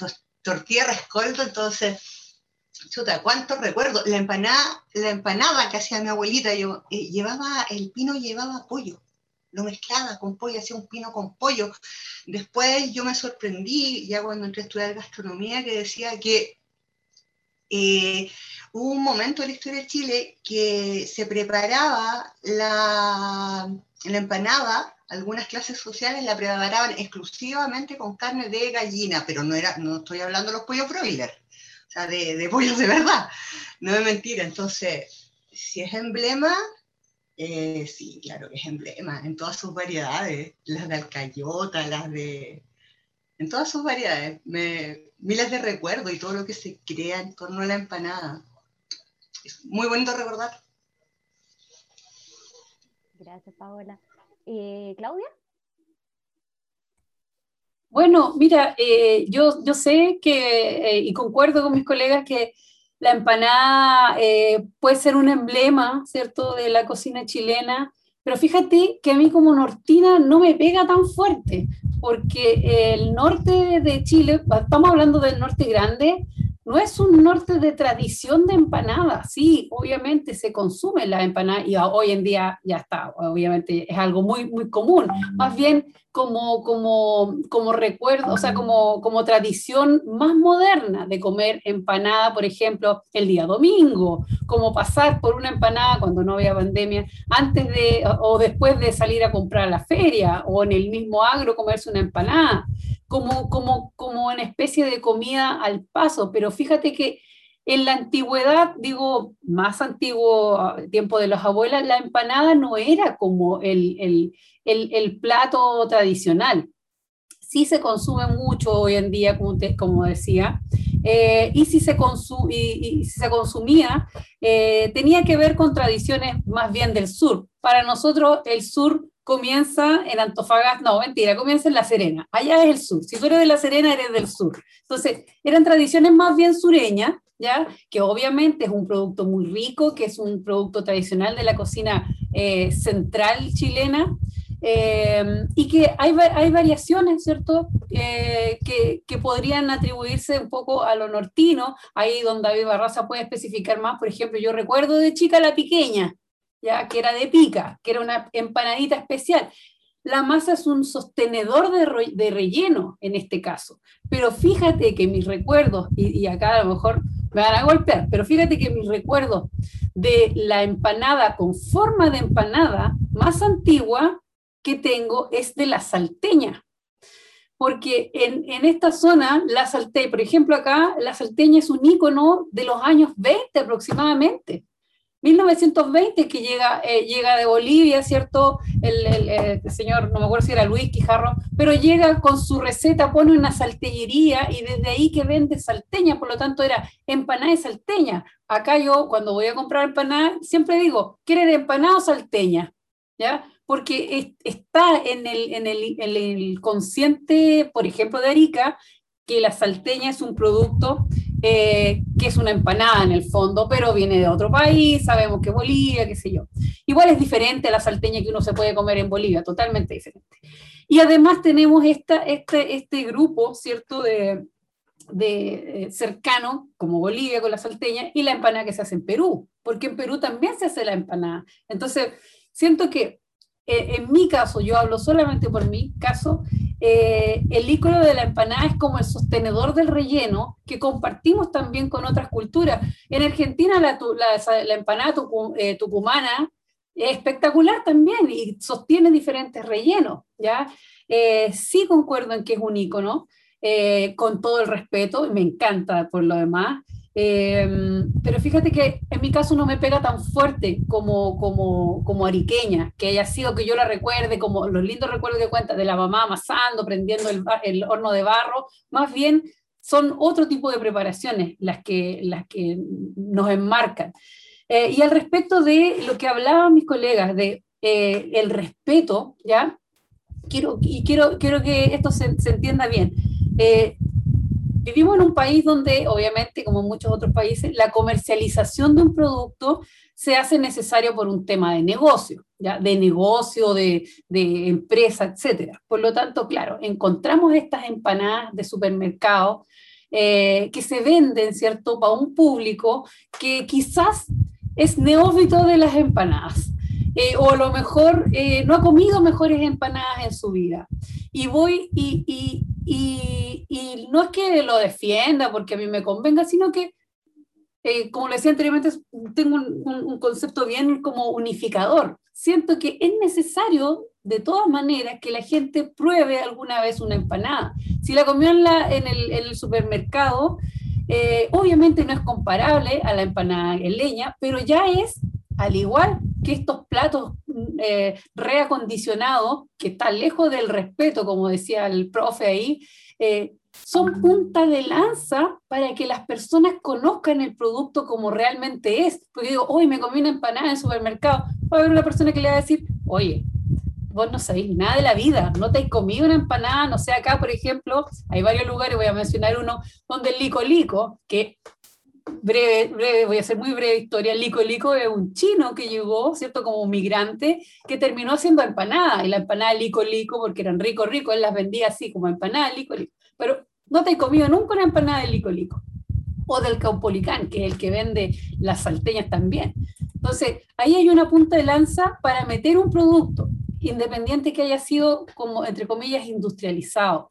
tortilla rescoldo, entonces, chuta, cuántos recuerdos. La empanada, la empanada que hacía mi abuelita, yo, eh, llevaba, el pino llevaba pollo, lo mezclaba con pollo, hacía un pino con pollo. Después yo me sorprendí, ya cuando entré a estudiar gastronomía, que decía que eh, hubo un momento en la historia de Chile que se preparaba la, la empanada, algunas clases sociales la preparaban exclusivamente con carne de gallina, pero no, era, no estoy hablando de los pollos broiler, o sea, de, de pollos de verdad, no es mentira. Entonces, si es emblema, eh, sí, claro que es emblema, en todas sus variedades, las de alcayota, las de... En todas sus variedades. Me, miles de recuerdos y todo lo que se crea en torno a la empanada. Es muy bonito recordar. Gracias, Paola. Eh, ¿Claudia? Bueno, mira, eh, yo, yo sé que, eh, y concuerdo con mis colegas, que la empanada puede ser un emblema, ¿cierto?, de la cocina chilena, pero fíjate que a mí como nortina no me pega tan fuerte, porque el norte de Chile, estamos hablando del norte grande, no es un norte de tradición de empanadas, sí, obviamente se consume la empanada y hoy en día ya está, obviamente es algo muy, muy común, más bien como, como, como recuerdo, o sea, como, como tradición más moderna de comer empanada, por ejemplo, el día domingo, como pasar por una empanada cuando no había pandemia, antes de o después de salir a comprar a la feria o en el mismo agro comerse una empanada como, como, como una especie de comida al paso, pero fíjate que en la antigüedad, digo, más antiguo tiempo de las abuelas, la empanada no era como el, el, el, plato tradicional. sí se consume mucho hoy en día, como, como decía, eh, y, si se y, si se consumía, eh, tenía que ver con tradiciones más bien del sur. Para nosotros el sur comienza en Antofagasta, no, mentira, comienza en La Serena, allá es el sur, si tú eres de La Serena eres del sur. Entonces, eran tradiciones más bien sureñas, ¿ya? Que obviamente es un producto muy rico, que es un producto tradicional de la cocina eh, central chilena, eh, y que hay, hay, variaciones, ¿cierto?, eh, que, que, podrían atribuirse un poco a lo nortino, ahí donde David Barraza puede especificar más, por ejemplo, yo recuerdo de chica la pequeña, ya que era de pica, que era una empanadita especial. La masa es un sostenedor de, de relleno en este caso, pero fíjate que mis recuerdos, y, y acá a lo mejor me van a golpear, pero fíjate que mis recuerdos de la empanada con forma de empanada más antigua que tengo es de la salteña. Porque en, en esta zona, la salteña, por ejemplo, acá, la salteña es un ícono de los años 20 aproximadamente. 1920 que llega, eh, llega de Bolivia, ¿cierto? El, señor, no me acuerdo si era Luis Quijarro, pero llega con su receta, pone una salteñería y desde ahí que vende salteña, por lo tanto era empanada de salteña. Acá yo, cuando voy a comprar empanada, siempre digo, ¿quieren empanada o salteña? ¿Ya? Porque está en el, en, el, en el, consciente, por ejemplo, de Arica, que la salteña es un producto eh, que es una empanada en el fondo, pero viene de otro país, sabemos que Bolivia, qué sé yo. Igual es diferente a la salteña que uno se puede comer en Bolivia, totalmente diferente. Y además tenemos esta, este, este grupo, ¿cierto?, de, de eh, cercano, como Bolivia con la salteña, y la empanada que se hace en Perú, porque en Perú también se hace la empanada. Entonces, siento que eh, en mi caso, yo hablo solamente por mi caso, eh, el ícono de la empanada es como el sostenedor del relleno que compartimos también con otras culturas. En Argentina la, la, empanada eh, tucumana es espectacular también y sostiene diferentes rellenos, ¿ya? sí concuerdo en que es un ícono, con todo el respeto, me encanta por lo demás, Em, pero fíjate que en mi caso no me pega tan fuerte como, como, como ariqueña, que haya sido que yo la recuerde, como los lindos recuerdos que cuenta de la mamá amasando, prendiendo el, el horno de barro, más bien son otro tipo de preparaciones las que, las que nos enmarcan. Eh, y al respecto de lo que hablaban mis colegas, de eh, el respeto, ¿ya? Quiero, y quiero, quiero que esto se, se entienda bien. Eh, Vivimos en un país donde, obviamente, como en muchos otros países, la comercialización de un producto se hace necesario por un tema de negocio, ¿ya? de negocio, de, de empresa, etc. Por lo tanto, claro, encontramos estas empanadas de supermercado eh, que se venden, ¿cierto?, para un público que quizás es neófito de las empanadas. Eh, o a lo mejor eh, no ha comido mejores empanadas en su vida. Y voy y, y, y, no es que lo defienda porque a mí me convenga, sino que, eh, como le decía anteriormente, tengo un, un, concepto bien como unificador. Siento que es necesario, de todas maneras, que la gente pruebe alguna vez una empanada. Si la comió en, la, en, el, en el supermercado, obviamente no es comparable a la empanada en leña, pero ya es al igual que estos platos eh, reacondicionados, que están lejos del respeto, como decía el profe ahí, eh, son punta de lanza para que las personas conozcan el producto como realmente es. Porque digo, hoy me comí una empanada en el supermercado, va a haber una persona que le va a decir, oye, vos no sabéis nada de la vida, no te has comido una empanada, no sé, acá por ejemplo, hay varios lugares, voy a mencionar uno, donde el lico lico, que breve, breve, voy a hacer muy breve historia, Lico Lico es un chino que llegó, ¿cierto? Como un migrante, que terminó haciendo empanada, y la empanada Lico Lico, porque eran rico rico, él las vendía así como empanada Lico Lico, pero no te he comido nunca una empanada de Lico Lico, o del Caupolicán, que es el que vende las salteñas también. Entonces, ahí hay una punta de lanza para meter un producto, independiente que haya sido, como, entre comillas, industrializado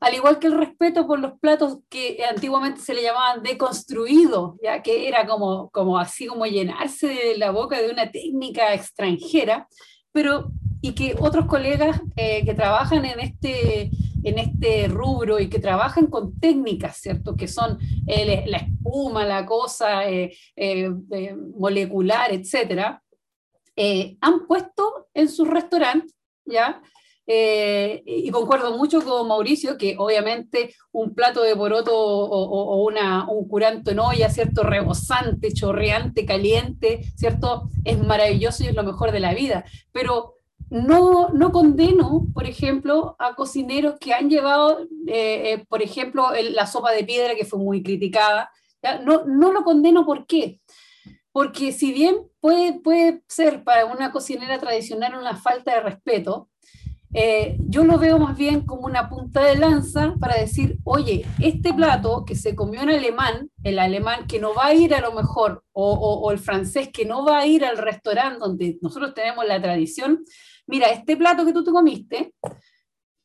al igual que el respeto por los platos que antiguamente se le llamaban deconstruidos, ya que era como, como así como llenarse de la boca de una técnica extranjera, pero y que otros colegas eh, que trabajan en este, en este rubro y que trabajan con técnicas, ¿cierto? Que son eh, la espuma, la cosa eh, molecular, etcétera, han puesto en su restaurante, ¿ya? Eh, y concuerdo mucho con Mauricio que obviamente un plato de poroto o, una, un curanto en olla, ¿cierto? Rebosante, chorreante, caliente, ¿cierto? Es maravilloso y es lo mejor de la vida. Pero no, no condeno, por ejemplo, a cocineros que han llevado, eh, eh, por ejemplo, la sopa de piedra que fue muy criticada. No, no lo condeno, ¿por qué? Porque si bien puede, puede ser para una cocinera tradicional una falta de respeto, eh, yo lo veo más bien como una punta de lanza para decir, oye, este plato que se comió en alemán, el alemán que no va a ir a lo mejor, o, el francés que no va a ir al restaurante donde nosotros tenemos la tradición, mira, este plato que tú te comiste,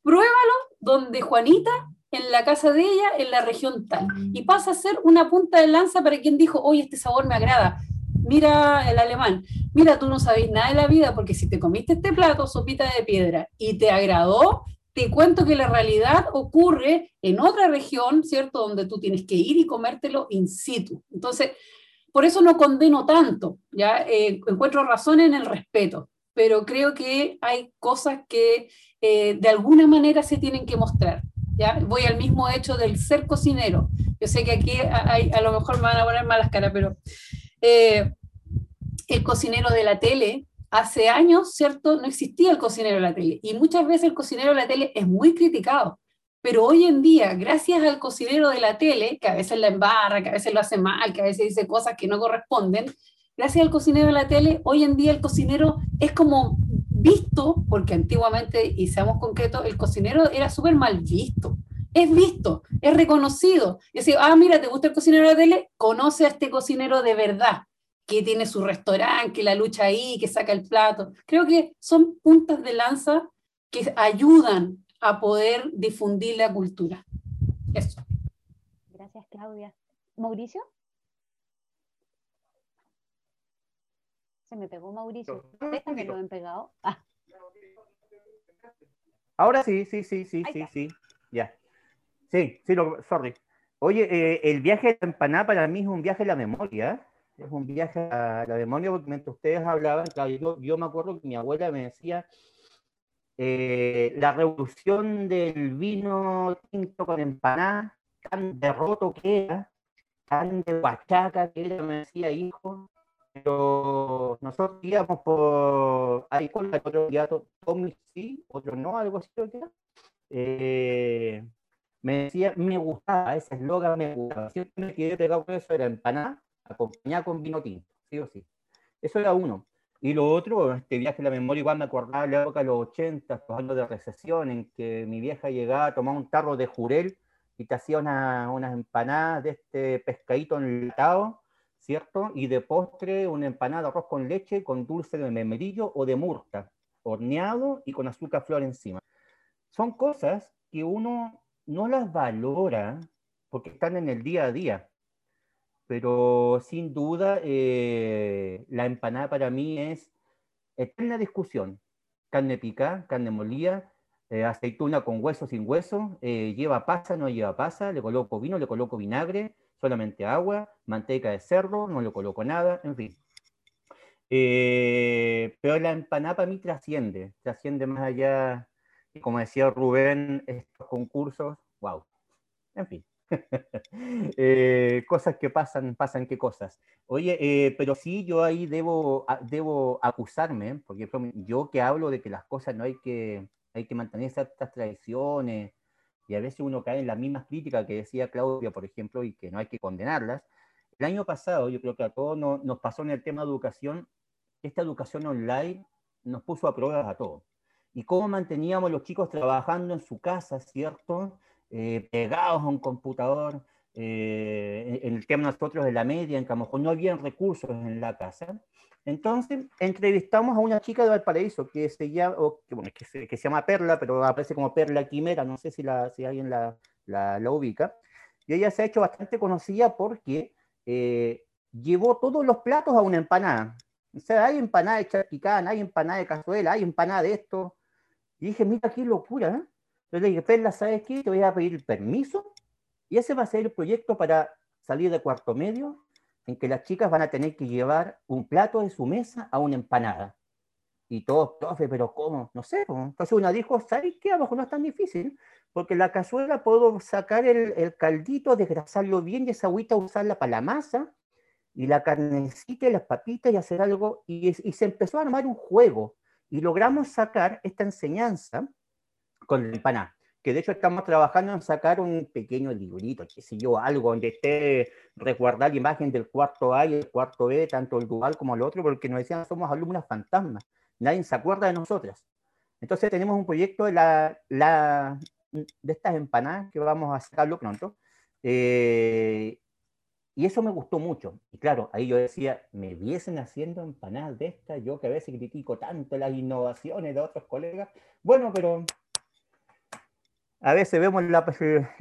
pruébalo donde Juanita, en la casa de ella, en la región tal, y pasa a ser una punta de lanza para quien dijo, oye, este sabor me agrada mira el alemán, mira, tú no sabes nada de la vida porque si te comiste este plato, sopita de piedra, y te agradó, te cuento que la realidad ocurre en otra región, ¿cierto? Donde tú tienes que ir y comértelo in situ. Entonces, por eso no condeno tanto, ¿ya? Eh, encuentro razón en el respeto, pero creo que hay cosas que eh, de alguna manera se tienen que mostrar. ¿ya? Voy al mismo hecho del ser cocinero. Yo sé que aquí hay, a lo mejor me van a poner malas caras, pero eh, el cocinero de la tele, hace años, ¿cierto? No existía el cocinero de la tele. Y muchas veces el cocinero de la tele es muy criticado. Pero hoy en día, gracias al cocinero de la tele, que a veces la embarra, que a veces lo hace mal, que a veces dice cosas que no corresponden, gracias al cocinero de la tele, hoy en día el cocinero es como visto, porque antiguamente, y seamos concretos, el cocinero era súper mal visto. Es visto, es reconocido. Y decir, ah, mira, ¿te gusta el cocinero de la tele? Conoce a este cocinero de verdad que tiene su restaurante, que la lucha ahí, que saca el plato. Creo que son puntas de lanza que ayudan a poder difundir la cultura. Eso. Gracias, Claudia. Mauricio. Se me pegó Mauricio. Déjame lo han pegado. Ah. Ahora sí, sí, sí, sí, sí, sí. Ya. Sí, sí, lo, sorry. Oye, eh, el viaje de empanada para mí es un viaje a la memoria es un viaje a la demonio, porque mientras ustedes hablaban, claro, yo, me acuerdo que mi abuela me decía eh, la revolución del vino tinto con empanada, tan derroto que era, tan de huachaca que ella me decía, hijo, pero nosotros íbamos por la otro día, Tommy sí, otro no, algo así que eh, me decía, me gustaba, ese eslogan me gustaba, siempre me quedé pegado con eso, era empanada, acompañada con vino tinto, sí o sí. Eso era uno. Y lo otro, este viaje a la memoria, igual me acordaba de la época de los 80, años de recesión, en que mi vieja llegaba a tomar un tarro de jurel y te hacía unas empanadas de este pescadito enlatado, ¿cierto? Y de postre, una empanada de arroz con leche con dulce de membrillo o de murta, horneado y con azúcar flor encima. Son cosas que uno no las valora porque están en el día a día pero sin duda eh, la empanada para mí es eterna discusión. Carne picada, carne molida, eh, aceituna con hueso, sin hueso, eh, lleva pasa, no lleva pasa, le coloco vino, le coloco vinagre, solamente agua, manteca de cerdo, no le coloco nada, en fin. pero la empanada para mí trasciende, trasciende más allá, como decía Rubén, estos concursos, wow, en fin. [laughs] Eh, cosas que pasan, pasan qué cosas. Oye, eh, pero sí, yo ahí debo, debo acusarme, porque yo que hablo de que las cosas no hay que, hay que mantener ciertas tradiciones, y a veces uno cae en las mismas críticas que decía Claudia, por ejemplo, y que no hay que condenarlas. El año pasado, yo creo que a todos nos, pasó en el tema de educación, esta educación online nos puso a pruebas a todos. Y cómo manteníamos los chicos trabajando en su casa, ¿cierto? Eh, pegados a un computador. Eh, en el tema nosotros de la media, en mejor no habían recursos en la casa. Entonces, entrevistamos a una chica de Valparaíso que se llama, que, se, llama Perla, pero aparece como Perla Quimera, no sé si, alguien la ubica. Y ella se ha hecho bastante conocida porque eh, llevó todos los platos a una empanada. O sea, hay empanada de charquicán, hay empanada de cazuela, hay empanada de esto. Y dije, mira qué locura, ¿eh? Entonces le dije, Perla, ¿sabes qué? Te voy a pedir el permiso y ese va a ser el proyecto para salir de cuarto medio, en que las chicas van a tener que llevar un plato de su mesa a una empanada. Y todos, profe, pero ¿cómo? No sé. Entonces una dijo, ¿sabes qué? A lo mejor no es tan difícil, porque la cazuela puedo sacar el, caldito, desgrasarlo bien y esa agüita usarla para la masa, y la carnecita y las papitas y hacer algo. Y se empezó a armar un juego. Y logramos sacar esta enseñanza con la empanada que de hecho estamos trabajando en sacar un pequeño librito, qué sé yo, algo donde esté resguardar la imagen del cuarto A y el cuarto B, tanto el dual como el otro, porque nos decían somos alumnas fantasmas, nadie se acuerda de nosotras. Entonces tenemos un proyecto de, la, la de estas empanadas que vamos a sacarlo pronto, eh, y eso me gustó mucho. Y claro, ahí yo decía, me viesen haciendo empanadas de estas, yo que a veces critico tanto las innovaciones de otros colegas. Bueno, pero a veces vemos la,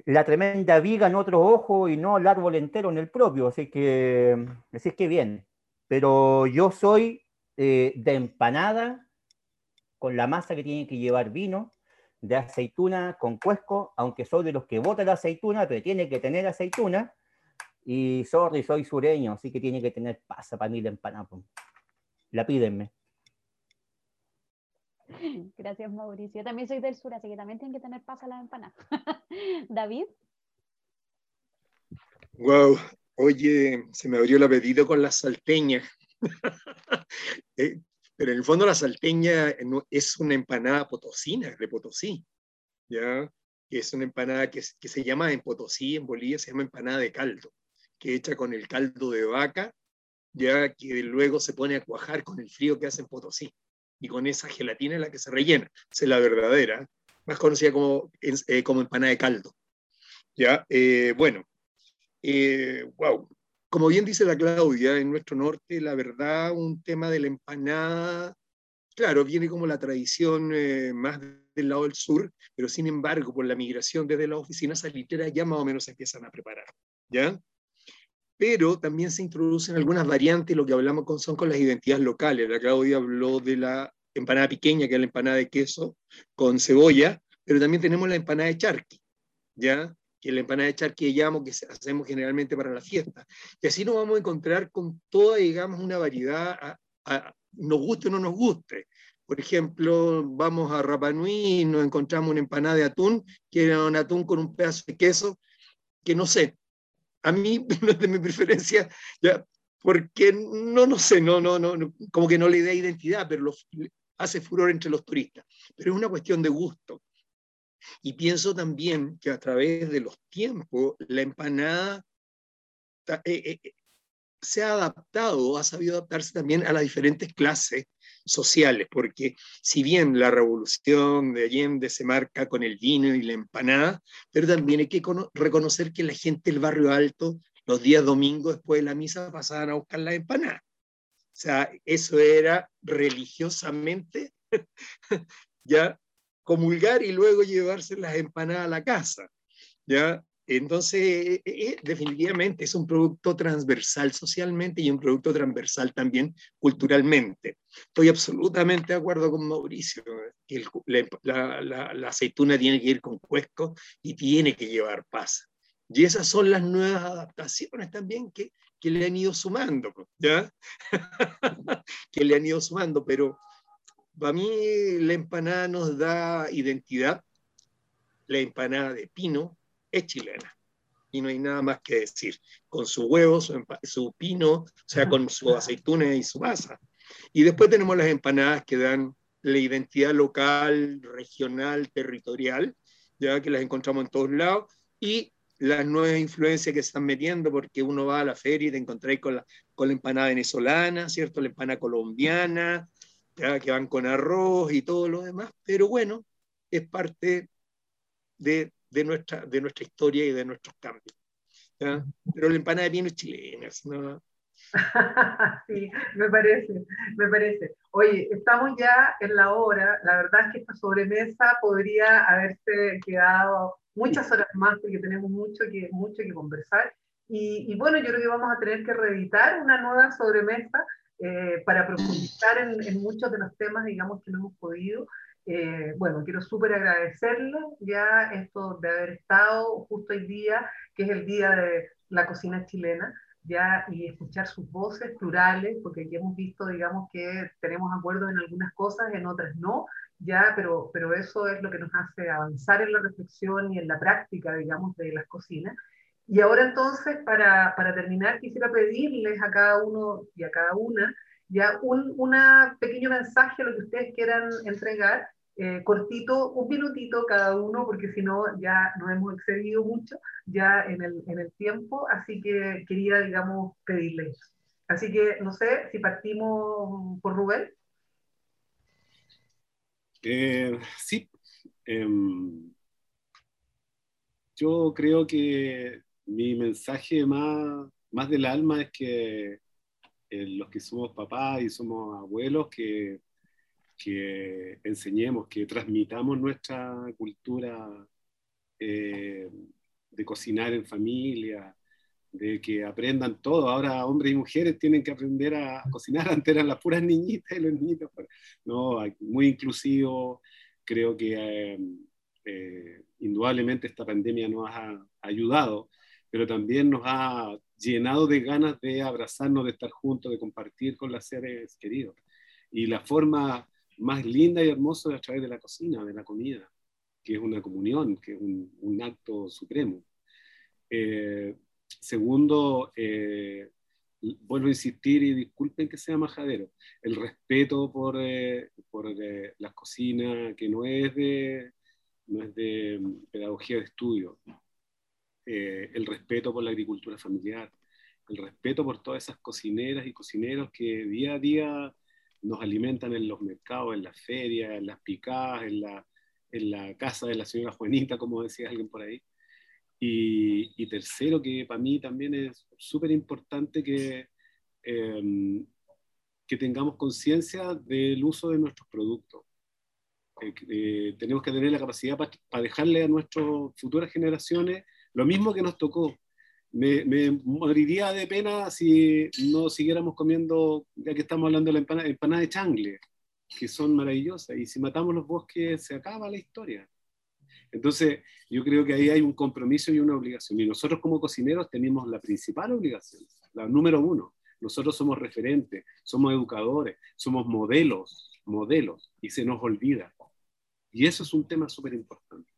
la, tremenda viga en otro ojo y no el árbol entero en el propio, así que, así que bien. Pero yo soy eh, de empanada con la masa que tiene que llevar vino, de aceituna con cuesco, aunque soy de los que vota la aceituna, pero tiene que tener aceituna. Y sorry, soy sureño, así que tiene que tener pasa para mí la empanada. La pídenme. [laughs] Gracias, Mauricio. Yo también soy del sur, así que también tienen que tener pasa las empanadas. [laughs] David. Wow, oye, se me abrió el apetito con las salteñas. [laughs] Eh, pero en el fondo la salteña es una empanada potosina, de Potosí, ¿ya? Es una empanada que, que se llama en Potosí, en Bolivia, se llama empanada de caldo, que hecha con el caldo de vaca, ya que luego se pone a cuajar con el frío que hace en Potosí y con esa gelatina en la que se rellena. Es la verdadera, más conocida como, eh, como empanada de caldo. ¿Ya? Eh, bueno, wow. Eh, como bien dice la Claudia, en nuestro norte, la verdad, un tema de la empanada, claro, viene como la tradición más del lado del sur, pero sin embargo, por la migración desde las oficinas salitreras ya más o menos se empiezan a preparar. ¿Ya? Pero también se introducen algunas variantes, lo que hablamos con, son con las identidades locales. La Claudia habló de la empanada pequeña, que es la empanada de queso con cebolla, pero también tenemos la empanada de charqui, ¿ya? que es la empanada de charqui que llamo, que hacemos generalmente para la fiesta. Y así nos vamos a encontrar con toda, digamos, una variedad, nos guste o no nos guste. Por ejemplo, vamos a Rapanui y nos encontramos una empanada de atún, que era un atún con un pedazo de queso, que no sé, a mí [laughs] no es de mi preferencia, ya, porque no, no sé, no, no, no, como que no le da identidad, pero hace furor entre los turistas. Pero es una cuestión de gusto. Y pienso también que a través de los tiempos, la empanada eh, eh, eh, se ha adaptado, ha sabido adaptarse también a las diferentes clases sociales, porque si bien la revolución de Allende se marca con el vino y la empanada, pero también hay que reconocer que la gente del barrio alto, los días domingos después de la misa, pasaban a buscar la empanada. O sea, eso era religiosamente [laughs] ya comulgar y luego llevarse las empanadas a la casa. ¿ya? Entonces, eh, eh, definitivamente es un producto transversal socialmente y un producto transversal también culturalmente. Estoy absolutamente de acuerdo con Mauricio, que la, aceituna tiene que ir con cuesco y tiene que llevar pasa. Y esas son las nuevas adaptaciones también que, que le han ido sumando, ¿ya? [laughs] que le han ido sumando, pero para mí la empanada nos da identidad, la empanada de pino, es chilena. Y no hay nada más que decir. Con su huevo, su, pino, o sea, con su aceituna y su masa. Y después tenemos las empanadas que dan la identidad local, regional, territorial, ya que las encontramos en todos lados, y las nuevas influencias que se están metiendo, porque uno va a la feria y te encontráis con la, con la empanada venezolana, ¿cierto? La empanada colombiana, ya que van con arroz y todo lo demás, pero bueno, es parte de de nuestra, de nuestra historia y de nuestros cambios. Pero la empanada de vino es chilena. ¿no? [laughs] sí, me parece, me parece. Oye, estamos ya en la hora. La verdad es que esta sobremesa podría haberse quedado muchas horas más porque tenemos mucho que, mucho que conversar. Y, y bueno, yo creo que vamos a tener que reeditar una nueva sobremesa eh, para profundizar en, en, muchos de los temas, digamos, que no hemos podido. Eh, bueno, quiero súper agradecerle ya esto de haber estado justo el día, que es el día de la cocina chilena. ya y escuchar sus voces plurales, porque aquí hemos visto, digamos, que tenemos acuerdos en algunas cosas, en otras no, ya, pero, pero eso es lo que nos hace avanzar en la reflexión y en la práctica, digamos, de las cocinas. Y ahora entonces, para, para terminar, quisiera pedirles a cada uno y a cada una ya un una pequeño mensaje, lo que ustedes quieran entregar, eh, cortito, un minutito cada uno, porque si no ya nos hemos excedido mucho ya en el, en el tiempo, así que quería, digamos, pedirles. Así que no sé si partimos por Rubén. Eh, sí. Em, yo creo que mi mensaje más, más del alma es que eh, los que somos papás y somos abuelos, que, que enseñemos, que transmitamos nuestra cultura eh, de cocinar en familia, de que aprendan todo. Ahora hombres y mujeres tienen que aprender a [laughs] cocinar, antes eran las puras niñitas y los niñitos. Pues, no, muy inclusivo. Creo que eh, indudablemente esta pandemia nos ha ayudado, pero también nos ha llenado de ganas de abrazarnos, de estar juntos, de compartir con los seres queridos. Y la forma más linda y hermosa es a través de la cocina, de la comida, que es una comunión, que es un, acto supremo. Eh, segundo, eh, vuelvo a insistir y disculpen que sea majadero, el respeto por, eh, por las cocinas, que no es de, no es de pedagogía de estudio, eh, el respeto por la agricultura familiar, el respeto por todas esas cocineras y cocineros que día a día nos alimentan en los mercados, en las ferias, en las picadas, en la, en la casa de la señora Juanita, como decía alguien por ahí. Y, tercero, que para mí también es súper importante que, em, que tengamos conciencia del uso de nuestros productos. Eh, eh, tenemos que tener la capacidad para dejarle a nuestras futuras generaciones lo mismo que nos tocó. Me, moriría de pena si no siguiéramos comiendo, ya que estamos hablando de la empanada, empanada de changle, que son maravillosas. Y si matamos los bosques, se acaba la historia. Entonces, yo creo que ahí hay un compromiso y una obligación. Y nosotros como cocineros tenemos la principal obligación, la número uno. Nosotros somos referentes, somos educadores, somos modelos, modelos, y se nos olvida. Y eso es un tema súper importante.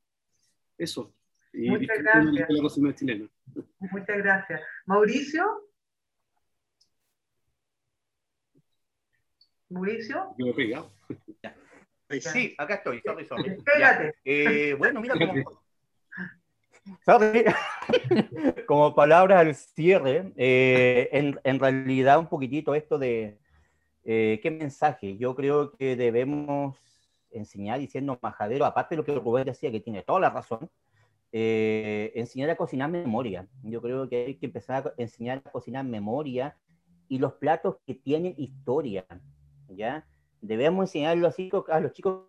Eso, Muchas gracias. Muchas gracias. Mauricio. Mauricio. Yo me Sí, acá estoy. Sorry, sorry. Eh, bueno, mira cómo. [laughs] como palabras al cierre, eh, en, en, realidad un poquitito esto de eh, qué mensaje. Yo creo que debemos enseñar diciendo majadero, aparte de lo que Rubén decía, que tiene toda la razón, eh, enseñar a cocinar memoria. Yo creo que hay que empezar a enseñar a cocinar memoria y los platos que tienen historia, ¿ya? Debemos enseñarlo así a los chicos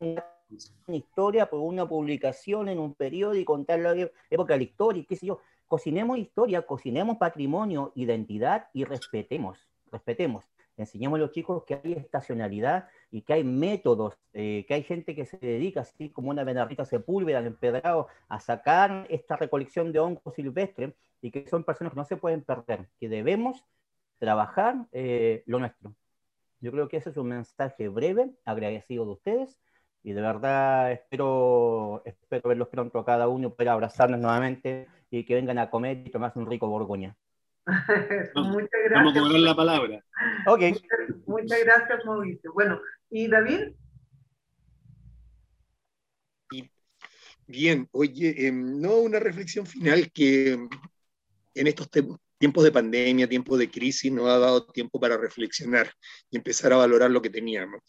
una historia por una publicación en un periódico, contar la época de la historia, qué sé yo. Cocinemos historia, cocinemos patrimonio, identidad y respetemos, respetemos enseñemos a los chicos que hay estacionalidad y que hay métodos, eh, que hay gente que se dedica, así como una Benarrita Sepúlveda, en Empedrado, a sacar esta recolección de hongos silvestres y que son personas que no se pueden perder, que debemos trabajar eh, lo nuestro. Yo creo que ese es un mensaje breve, agradecido de ustedes y de verdad espero, espero verlos pronto a cada uno para abrazarnos nuevamente y que vengan a comer y tomarse un rico borgoña. [laughs] muchas gracias. Vamos a poner la palabra. Ok. Muchas, gracias, Mauricio. Bueno, ¿y David? Bien, oye, em, no una reflexión final que en estos tiempos de pandemia, tiempos de crisis, nos ha dado tiempo para reflexionar y empezar a valorar lo que teníamos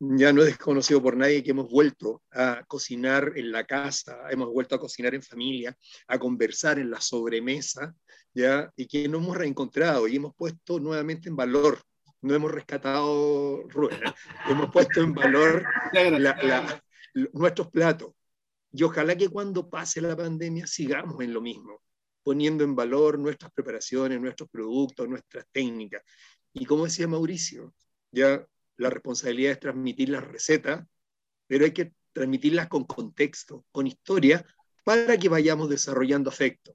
ya no es desconocido por nadie que hemos vuelto a cocinar en la casa, hemos vuelto a cocinar en familia, a conversar en la sobremesa, ¿ya? y que nos hemos reencontrado y hemos puesto nuevamente en valor, no hemos rescatado ruedas, hemos puesto en valor [laughs] nuestros platos. Y ojalá que cuando pase la pandemia sigamos en lo mismo, poniendo en valor nuestras preparaciones, nuestros productos, nuestras técnicas. Y como decía Mauricio, ya la responsabilidad es transmitir las recetas, pero hay que transmitirlas con contexto, con historia, para que vayamos desarrollando afecto.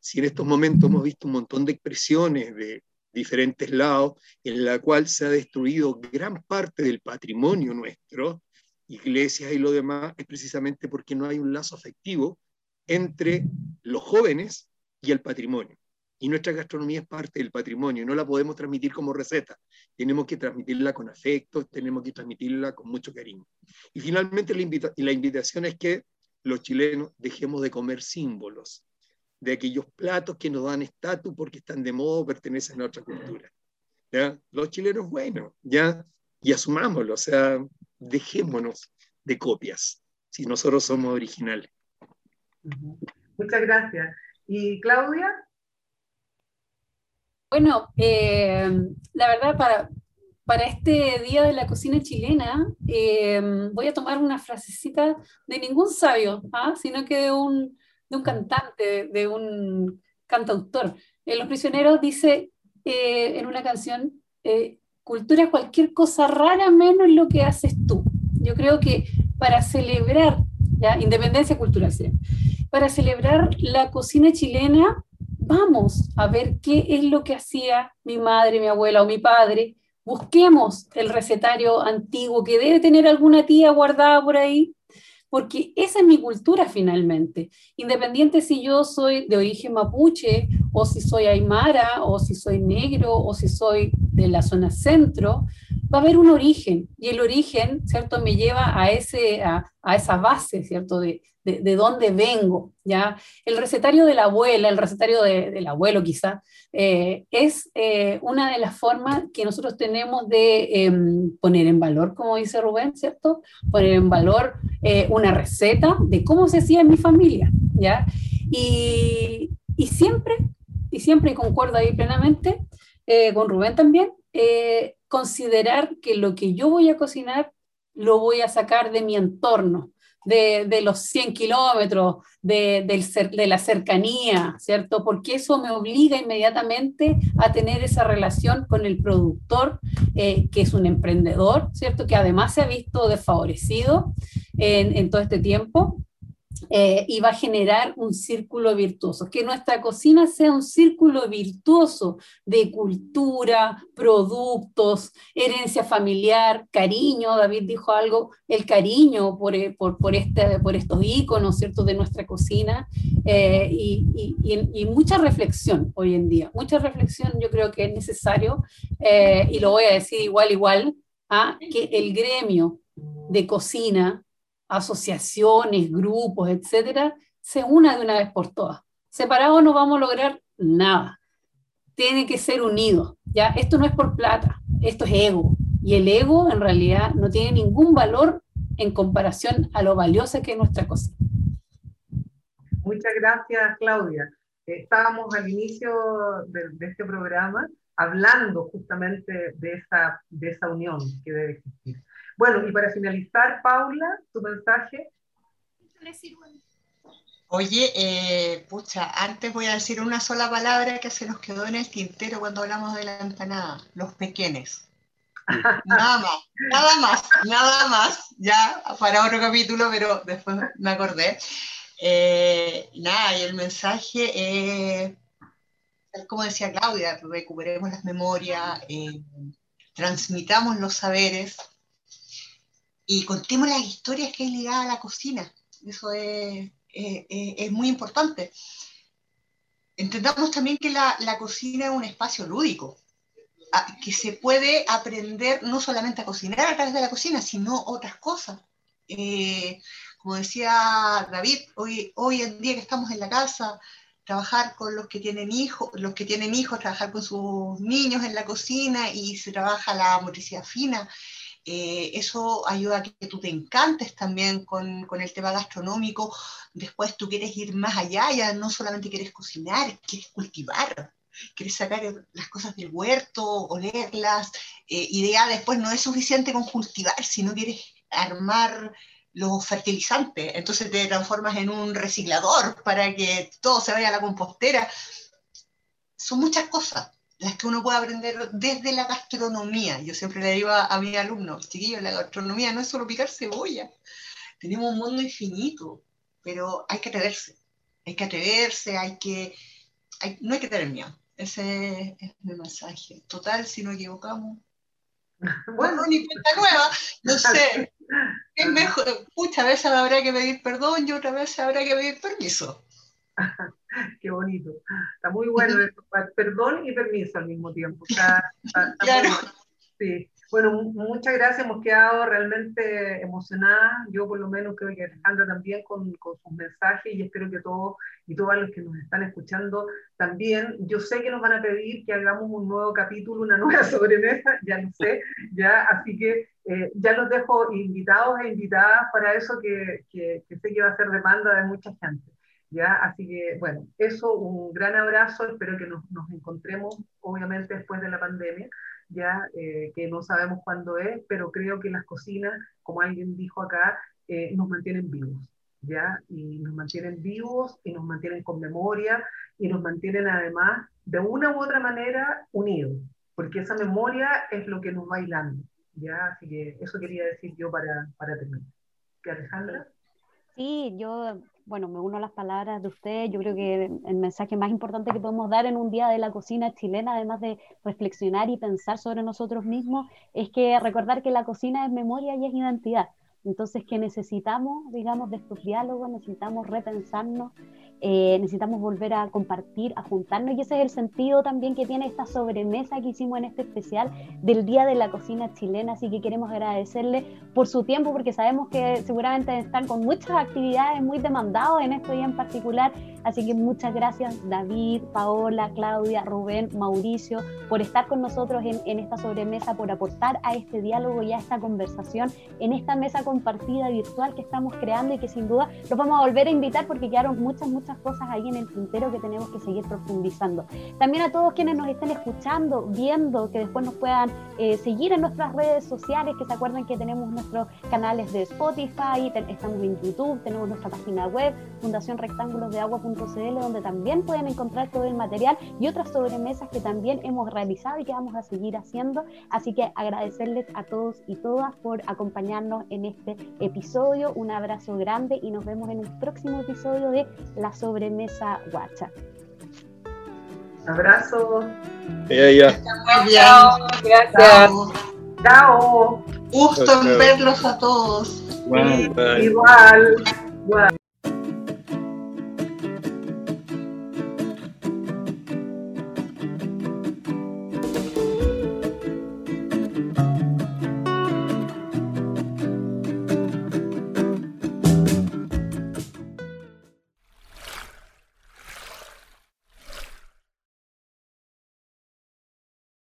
si en estos momentos hemos visto un montón de expresiones de diferentes lados en la cual se ha destruido gran parte del patrimonio nuestro, iglesias y lo demás, es precisamente porque no hay un lazo afectivo entre los jóvenes y el patrimonio. Y nuestra gastronomía es parte del patrimonio, no la podemos transmitir como receta, tenemos que transmitirla con afecto, tenemos que transmitirla con mucho cariño. Y finalmente la, la invitación es que los chilenos dejemos de comer símbolos, de aquellos platos que nos dan estatus porque están de moda o pertenecen a otra cultura. ¿ya? Los chilenos, bueno, ya, y asumámoslo, o sea, dejémonos de copias, si nosotros somos originales. Muchas gracias. ¿Y Claudia? Bueno, eh, la verdad, para, para este Día de la Cocina Chilena, eh, voy a tomar una frasecita de ningún sabio, ¿ah? sino que de un, de un cantante, de un cantautor. En Los Prisioneros dice eh, en una canción, cultura es cualquier cosa rara menos lo que haces tú. Yo creo que para celebrar, ¿ya? independencia cultural, para celebrar la cocina chilena, vamos a ver qué es lo que hacía mi madre, mi abuela o mi padre. Busquemos el recetario antiguo que debe tener alguna tía guardada por ahí, porque esa es mi cultura finalmente. Independiente si yo soy de origen mapuche, o si soy aymara, o si soy negro, o si soy de la zona centro, va a haber un origen, y el origen, ¿cierto?, me lleva a, ese, a, a esa base, ¿cierto?, de, de, dónde vengo, ¿ya? El recetario de la abuela, el recetario del abuelo quizá, eh, es eh, una de las formas que nosotros tenemos de em, poner en valor, como dice Rubén, ¿cierto? Poner en valor eh, una receta de cómo se hacía en mi familia, ¿ya? Y, y siempre, y siempre concuerdo ahí plenamente, con Rubén también, considerar que lo que yo voy a cocinar lo voy a sacar de mi entorno, de, los 100 kilómetros, de, de, la cercanía, ¿cierto? Porque eso me obliga inmediatamente a tener esa relación con el productor, eh, que es un emprendedor, ¿cierto? Que además se ha visto desfavorecido en todo este tiempo eh, y va a generar un círculo virtuoso. Que nuestra cocina sea un círculo virtuoso de cultura, productos, herencia familiar, cariño. David dijo algo, el cariño por, eh, por, por, este, por estos íconos, ¿cierto?, de nuestra cocina eh, y, y, mucha reflexión hoy en día. Mucha reflexión yo creo que es necesario y lo voy a decir igual, igual, a que el gremio de cocina asociaciones, grupos, etcétera, se una de una vez por todas. Separados no vamos a lograr nada. Tiene que ser unidos. ¿ya? Esto no es por plata, esto es ego. Y el ego en realidad no tiene ningún valor en comparación a lo valiosa que es nuestra cocina. Muchas gracias, Claudia. Estábamos al inicio de, este programa hablando justamente de esa, de esa unión que debe existir. Bueno, y para finalizar, Paula, tu mensaje. Oye, eh, pucha, antes voy a decir una sola palabra que se nos quedó en el tintero cuando hablamos de la empanada, los pequeños. Nada más, nada más, nada más, ya para otro capítulo, pero después me acordé. Eh, nada, y el mensaje, es, como decía Claudia, recuperemos las memorias, eh, transmitamos los saberes, y contemos las historias que hay ligadas a la cocina. Eso es, es, muy importante. Entendamos también que la, la, cocina es un espacio lúdico, que se puede aprender no solamente a cocinar a través de la cocina, sino otras cosas. Eh, como decía David, hoy, hoy en día que estamos en la casa, trabajar con los que tienen hijos, los que tienen hijos, trabajar con sus niños en la cocina y se trabaja la motricidad fina, eh, eso ayuda a que tú te encantes también con, con, el tema gastronómico. Después tú quieres ir más allá, ya no solamente quieres cocinar, quieres cultivar, quieres sacar las cosas del huerto, olerlas. Eh, idea después no es suficiente con cultivar, sino quieres armar los fertilizantes. Entonces te transformas en un reciclador para que todo se vaya a la compostera. Son muchas cosas las que uno puede aprender desde la gastronomía. Yo siempre le digo a, mis alumnos, chiquillos, la gastronomía no es solo picar cebolla. Tenemos un mundo infinito, pero hay que atreverse. Hay que atreverse, hay que no hay que tener miedo. Ese es mi mensaje. Total, si nos equivocamos. [laughs] Bueno, ni cuenta nueva, no sé. Es mejor, muchas veces habrá que pedir perdón y otras veces habrá que pedir permiso. [laughs] Qué bonito. Está muy bueno Perdón y permiso al mismo tiempo. Está, claro. Sí. Bueno, muchas gracias. Hemos quedado realmente emocionadas. Yo por lo menos creo que Alejandra también con, con sus mensajes y espero que todos y todas los que nos están escuchando también. Yo sé que nos van a pedir que hagamos un nuevo capítulo, una nueva [laughs] sobremesa, ya lo sé, ya, así que eh, ya los dejo invitados e invitadas para eso que, que, que sé que va a ser demanda de mucha gente. ¿Ya? Así que, bueno, eso, un gran abrazo, espero que nos, nos encontremos, obviamente, después de la pandemia, ya eh, que no sabemos cuándo es, pero creo que las cocinas, como alguien dijo acá, eh, nos mantienen vivos, ¿ya? Y nos mantienen vivos y nos mantienen con memoria y nos mantienen además, de una u otra manera, unidos, porque esa memoria es lo que nos va hilando, ¿ya? Así que eso quería decir yo para, para terminar. ¿Qué, Alejandra? Sí, yo bueno, me uno a las palabras de usted. Yo creo que el mensaje más importante que podemos dar en un día de la cocina chilena, además de reflexionar y pensar sobre nosotros mismos, es que recordar que la cocina es memoria y es identidad. Entonces, que necesitamos, digamos, de estos diálogos, necesitamos repensarnos eh, necesitamos volver a compartir, a juntarnos, y ese es el sentido también que tiene esta sobremesa que hicimos en este especial del Día de la Cocina Chilena, así que queremos agradecerle por su tiempo, porque sabemos que seguramente están con muchas actividades muy demandados en este día en particular, así que muchas gracias David, Paola, Claudia, Rubén, Mauricio, por estar con nosotros en, en esta sobremesa, por aportar a este diálogo y a esta conversación en esta mesa compartida virtual que estamos creando y que sin duda los vamos a volver a invitar porque quedaron muchas, muchas cosas ahí en el tintero que tenemos que seguir profundizando. También a todos quienes nos estén escuchando, viendo, que después nos puedan eh, seguir en nuestras redes sociales, que se acuerden que tenemos nuestros canales de Spotify, estamos en YouTube, tenemos nuestra página web, fundacionrectangulosdeagua.cl, donde también pueden encontrar todo el material y otras sobremesas que también hemos realizado y que vamos a seguir haciendo. Así que agradecerles a todos y todas por acompañarnos en este episodio. Un abrazo grande y nos vemos en el próximo episodio de Las sobremesa guacha. Abrazo. Ya, ya. Gracias. Chao. Gusto en verlos a todos. Igual.